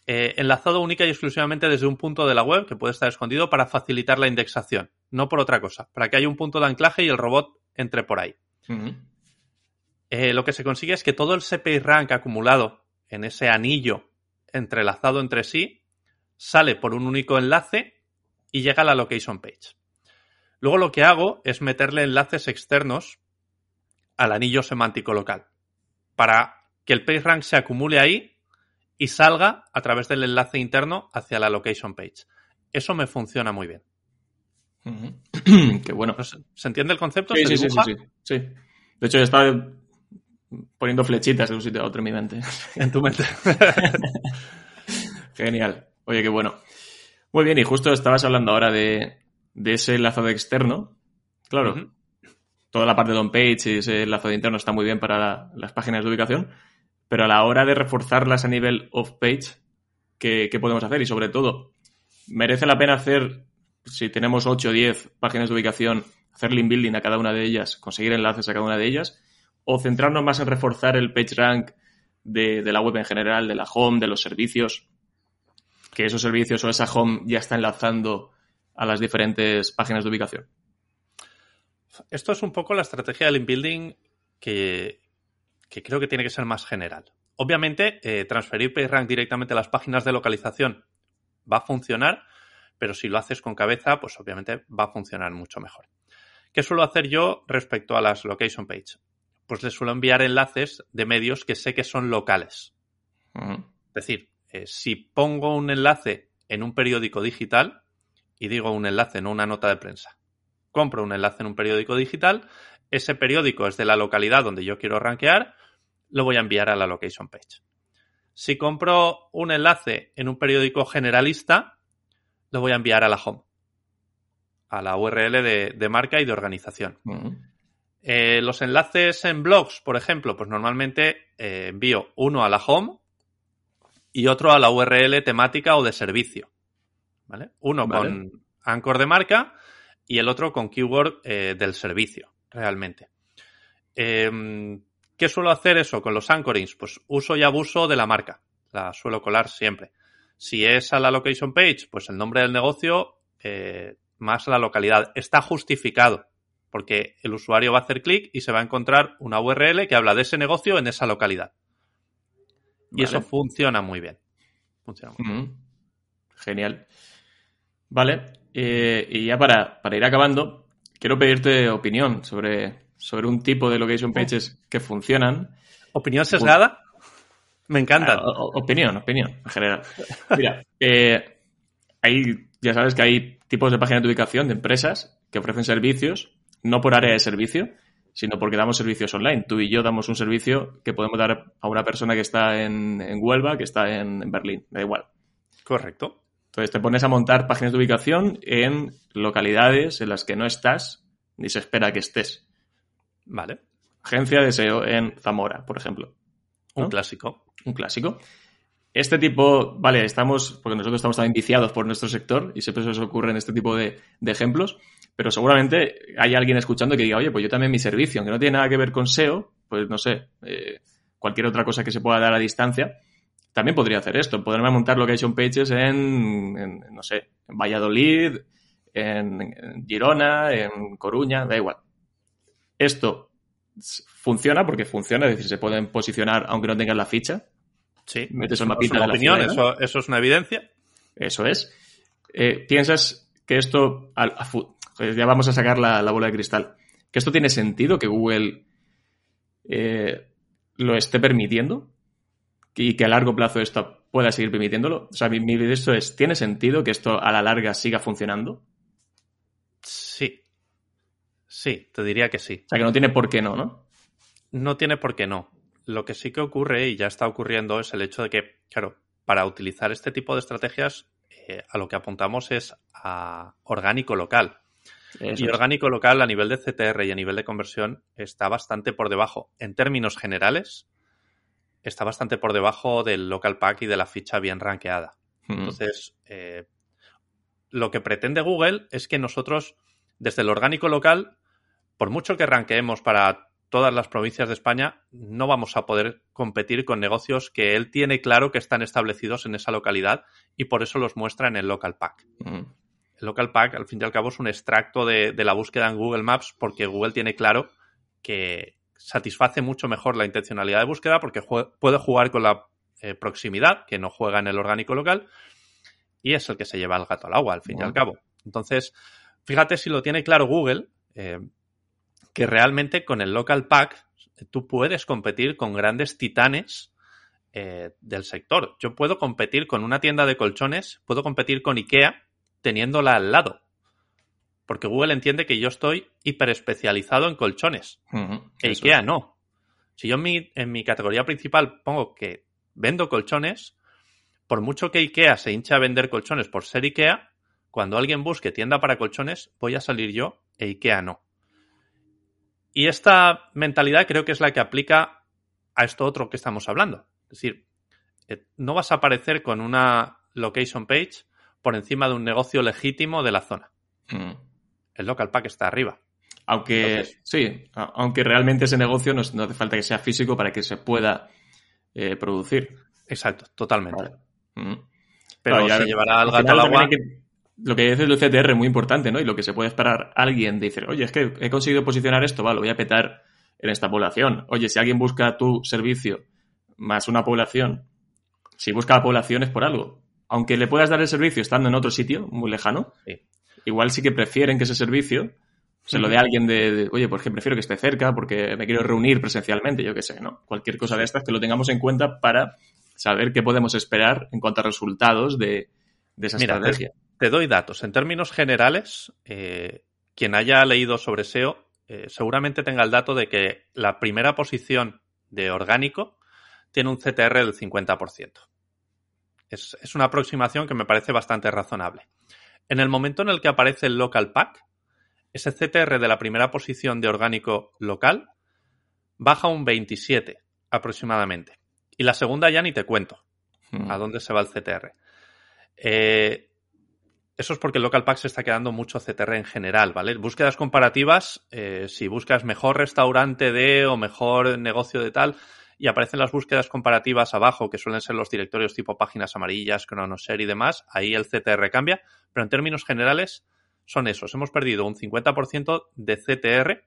eh, enlazado única y exclusivamente desde un punto de la web que puede estar escondido para facilitar la indexación, no por otra cosa, para que haya un punto de anclaje y el robot entre por ahí. Eh, lo que se consigue es que todo el CPI rank acumulado en ese anillo entrelazado entre sí sale por un único enlace y llega a la location page. Luego lo que hago es meterle enlaces externos al anillo semántico local. para que el PageRank se acumule ahí y salga a través del enlace interno hacia la location page. Eso me funciona muy bien. (clears throat) Qué bueno. ¿Se entiende el concepto? Sí, sí, sí, sí, De hecho, ya estaba poniendo flechitas de un sitio a otro en mi mente. (laughs) En tu mente. (laughs) Genial. Oye, qué bueno. Muy bien, y justo estabas hablando ahora de, ese enlazado externo. Claro, toda la parte de on-page y ese enlazado interno está muy bien para las páginas de ubicación, pero a la hora de reforzarlas a nivel off-page, ¿qué, podemos hacer? Y sobre todo, ¿merece la pena hacer, si tenemos 8 o 10 páginas de ubicación, hacer link building a cada una de ellas, conseguir enlaces a cada una de ellas? ¿O centrarnos más en reforzar el page rank de, de la web en general, de la home, de los servicios? Que esos servicios o esa home ya está enlazando a las diferentes páginas de ubicación. Esto es un poco la estrategia del link building que, que creo que tiene que ser más general. Obviamente, eh, transferir PageRank directamente a las páginas de localización va a funcionar, pero si lo haces con cabeza, pues obviamente va a funcionar mucho mejor. ¿Qué suelo hacer yo respecto a las location page? Pues les suelo enviar enlaces de medios que sé que son locales. Es decir, eh, si pongo un enlace en un periódico digital, y digo un enlace, no una nota de prensa, compro un enlace en un periódico digital, ese periódico es de la localidad donde yo quiero rankear, lo voy a enviar a la location page. Si compro un enlace en un periódico generalista, lo voy a enviar a la home, a la URL de, marca y de organización. Eh, los enlaces en blogs, por ejemplo, pues normalmente eh, envío uno a la home y otro a la URL temática o de servicio. ¿vale? Uno con anchor de marca y el otro con keyword eh, del servicio, realmente. Em, ¿Qué suelo hacer eso con los anchorings? Pues uso y abuso de la marca. La suelo colar siempre. Si es a la location page, pues el nombre del negocio eh, más la localidad. Está justificado porque el usuario va a hacer clic y se va a encontrar una URL que habla de ese negocio en esa localidad. Y eso funciona muy bien. Funciona muy bien. Genial. Vale, eh, y ya para, ir acabando, quiero pedirte opinión sobre, sobre un tipo de location oh. pages que funcionan. ¿Opinión sesgada? Me encanta. Ah, opinión, opinión, en general. Mira, eh, hay, ya sabes que hay tipos de páginas de ubicación de empresas que ofrecen servicios, no por área de servicio, sino porque damos servicios online. Tú y yo damos un servicio que podemos dar a una persona que está en, en Huelva, que está en Berlín, da igual. Correcto. Entonces te pones a montar páginas de ubicación en localidades en las que no estás ni se espera que estés. Vale. Agencia de SEO en Zamora, por ejemplo. Un clásico. Un clásico. Este tipo, vale, estamos, porque nosotros estamos también viciados por nuestro sector y siempre se nos ocurren este tipo de, ejemplos, pero seguramente hay alguien escuchando que diga, oye, pues yo también mi servicio, aunque no tiene nada que ver con SEO, pues no sé, eh, cualquier otra cosa que se pueda dar a distancia, también podría hacer esto, poderme montar location pages en, no sé, en Valladolid, en, Girona, en Coruña, da igual. Esto funciona porque funciona, es decir, se pueden posicionar aunque no tengan la ficha. Sí, metes el mapita de la opinión, eso, eso, es una evidencia. Eso es. Eh, ¿Piensas que esto, pues ya vamos a sacar la, bola de cristal, que esto tiene sentido que Google eh, lo esté permitiendo? Y que a largo plazo esto pueda seguir permitiéndolo? O sea, mi, mi esto es, ¿tiene sentido que esto a la larga siga funcionando? Sí. Sí, te diría que sí. O sea, que no tiene por qué no, ¿no? No tiene por qué no. Lo que sí que ocurre y ya está ocurriendo es el hecho de que, claro, para utilizar este tipo de estrategias, eh, a lo que apuntamos es a orgánico local. y orgánico local a nivel de CTR y a nivel de conversión está bastante por debajo. En términos generales, está bastante por debajo del local pack y de la ficha bien rankeada. Entonces, eh, lo que pretende Google es que nosotros, desde el orgánico local, por mucho que ranqueemos para todas las provincias de España, no vamos a poder competir con negocios que él tiene claro que están establecidos en esa localidad y por eso los muestra en el local pack. El local pack, al fin y al cabo, es un extracto de, de la búsqueda en Google Maps porque Google tiene claro que, satisface mucho mejor la intencionalidad de búsqueda porque puede jugar con la eh, proximidad, que no juega en el orgánico local, y es el que se lleva el gato al agua, al fin y al cabo. Entonces, fíjate si lo tiene claro Google, eh, que realmente con el local pack tú puedes competir con grandes titanes eh, del sector. Yo puedo competir con una tienda de colchones, puedo competir con IKEA teniéndola al lado. Porque Google entiende que yo estoy hiperespecializado en colchones. e IKEA no. Si yo en mi, en mi categoría principal pongo que vendo colchones, por mucho que IKEA se hincha a vender colchones por ser IKEA, cuando alguien busque tienda para colchones, voy a salir yo e IKEA no. Y esta mentalidad creo que es la que aplica a esto otro que estamos hablando. Es decir, eh, no vas a aparecer con una location page por encima de un negocio legítimo de la zona. Mm. El local pack está arriba. Aunque, sí, aunque realmente ese negocio no, hace falta que sea físico para que se pueda eh, producir. Exacto, totalmente. Mm. Pero ya, llevará al gato al agua. lo que dices el CTR es muy importante, ¿no? Y lo que se puede esperar alguien dice, oye, es que he conseguido posicionar esto, va, lo voy a petar en esta población. Oye, si alguien busca tu servicio más una población, si busca la población es por algo. Aunque le puedas dar el servicio estando en otro sitio muy lejano, igual sí que prefieren que ese servicio se lo dé a alguien de, oye, porque prefiero que esté cerca, porque me quiero reunir presencialmente, yo qué sé, ¿no? Cualquier cosa de estas que lo tengamos en cuenta para saber qué podemos esperar en cuanto a resultados de, esa estrategia. Te, doy datos. En términos generales, eh, quien haya leído sobre SEO eh, seguramente tenga el dato de que la primera posición de orgánico tiene un CTR del 50%. Es, es una aproximación que me parece bastante razonable. En el momento en el que aparece el local pack, ese CTR de la primera posición de orgánico local baja un 27 aproximadamente. Y la segunda ya ni te cuento hmm. a dónde se va el CTR. Eh, eso es porque el local pack se está quedando mucho CTR en general, ¿vale? Búsquedas comparativas, eh, si buscas mejor restaurante de o mejor negocio de tal, y aparecen las búsquedas comparativas abajo, que suelen ser los directorios tipo páginas amarillas, cronoser y demás, ahí el CTR cambia, pero en términos generales son esos. Hemos perdido un 50% de CTR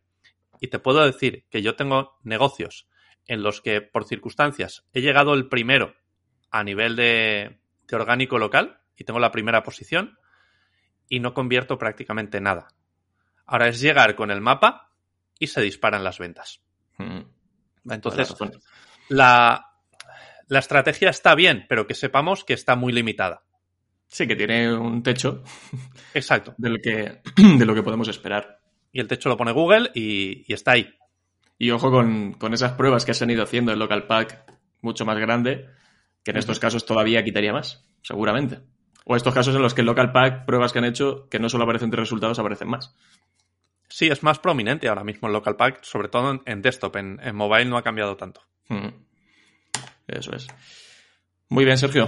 y te puedo decir que yo tengo negocios en los que por circunstancias he llegado el primero a nivel de, orgánico local y tengo la primera posición y no convierto prácticamente nada. Ahora es llegar con el mapa y se disparan las ventas. Hmm. Entonces, la, la estrategia está bien, pero que sepamos que está muy limitada. Sí, que tiene un techo. Exacto. De lo que, (clears throat) de lo que podemos esperar. Y el techo lo pone Google y, está ahí. Y ojo con, esas pruebas que se han ido haciendo en Local Pack mucho más grande, que en estos casos todavía quitaría más, seguramente. O estos casos en los que el Local Pack, pruebas que han hecho, que no solo aparecen tres resultados, aparecen más. Sí, es más prominente ahora mismo el Local Pack, sobre todo en, desktop. En, mobile no ha cambiado tanto. Eso es. Muy bien, Sergio.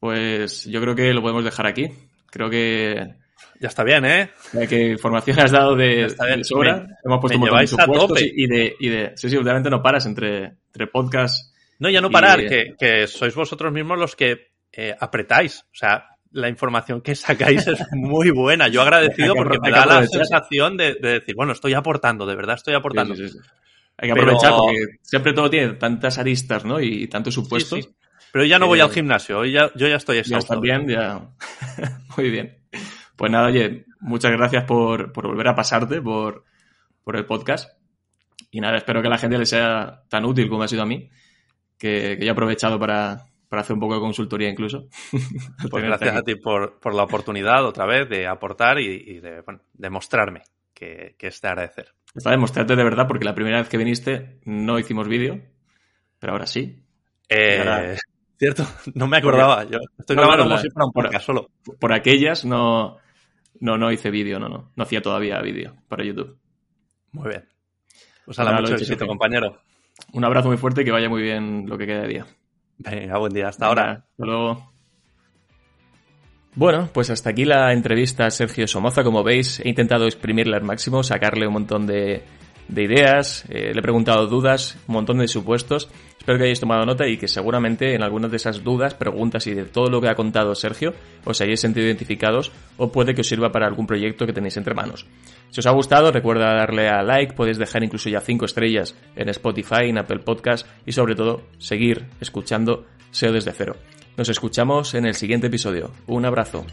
Pues yo creo que lo podemos dejar aquí. Creo que. Ya está bien, ¿eh? Que información has dado de, sobra. Hemos puesto un montón de supuestos y de, y de. Sí, sí, últimamente no paras entre, entre podcasts. No, ya no parar, que, sois vosotros mismos los que eh, apretáis. O sea, la información que sacáis es (laughs) muy buena. Yo agradecido porque me da la sensación de, decir, bueno, estoy aportando, de verdad estoy aportando. Hay que aprovechar porque siempre todo tiene tantas aristas, ¿no? Y tantos supuestos. Pero ya no voy al gimnasio, hoy ya, yo ya estoy exhausto. Ya bien, ya. (laughs) Muy bien. Pues nada, oye, muchas gracias por, volver a pasarte por, el podcast. Y nada, espero que a la gente le sea tan útil como ha sido a mí, que, que he aprovechado para, hacer un poco de consultoría incluso. (laughs) Pues gracias a ti por, la oportunidad otra vez de aportar y, de bueno, demostrarme que, que es de agradecer. Está demostrarte de verdad porque la primera vez que viniste no hicimos vídeo, pero ahora sí. Eh, ¿Cierto? (laughs) No me acordaba. Yo estoy grabando como si fuera un podcast solo. Por aquellas no, no, no hice vídeo, no, no. No hacía todavía vídeo para YouTube. Muy bien. Pues a la mucho éxito, compañero. Un abrazo muy fuerte y que vaya muy bien lo que queda de día. Venga, buen día. Hasta ahora. Hasta luego. Bueno, pues hasta aquí la entrevista a Sergio Somoza. Como veis, he intentado exprimirle al máximo, sacarle un montón de, de ideas, eh, le he preguntado dudas, un montón de supuestos. Espero que hayáis tomado nota y que seguramente en algunas de esas dudas, preguntas y de todo lo que ha contado Sergio os hayáis sentido identificados o puede que os sirva para algún proyecto que tenéis entre manos. Si os ha gustado, recuerda darle a like, podéis dejar incluso ya 5 estrellas en Spotify, en Apple Podcast y sobre todo seguir escuchando SEO desde cero. Nos escuchamos en el siguiente episodio. Un abrazo.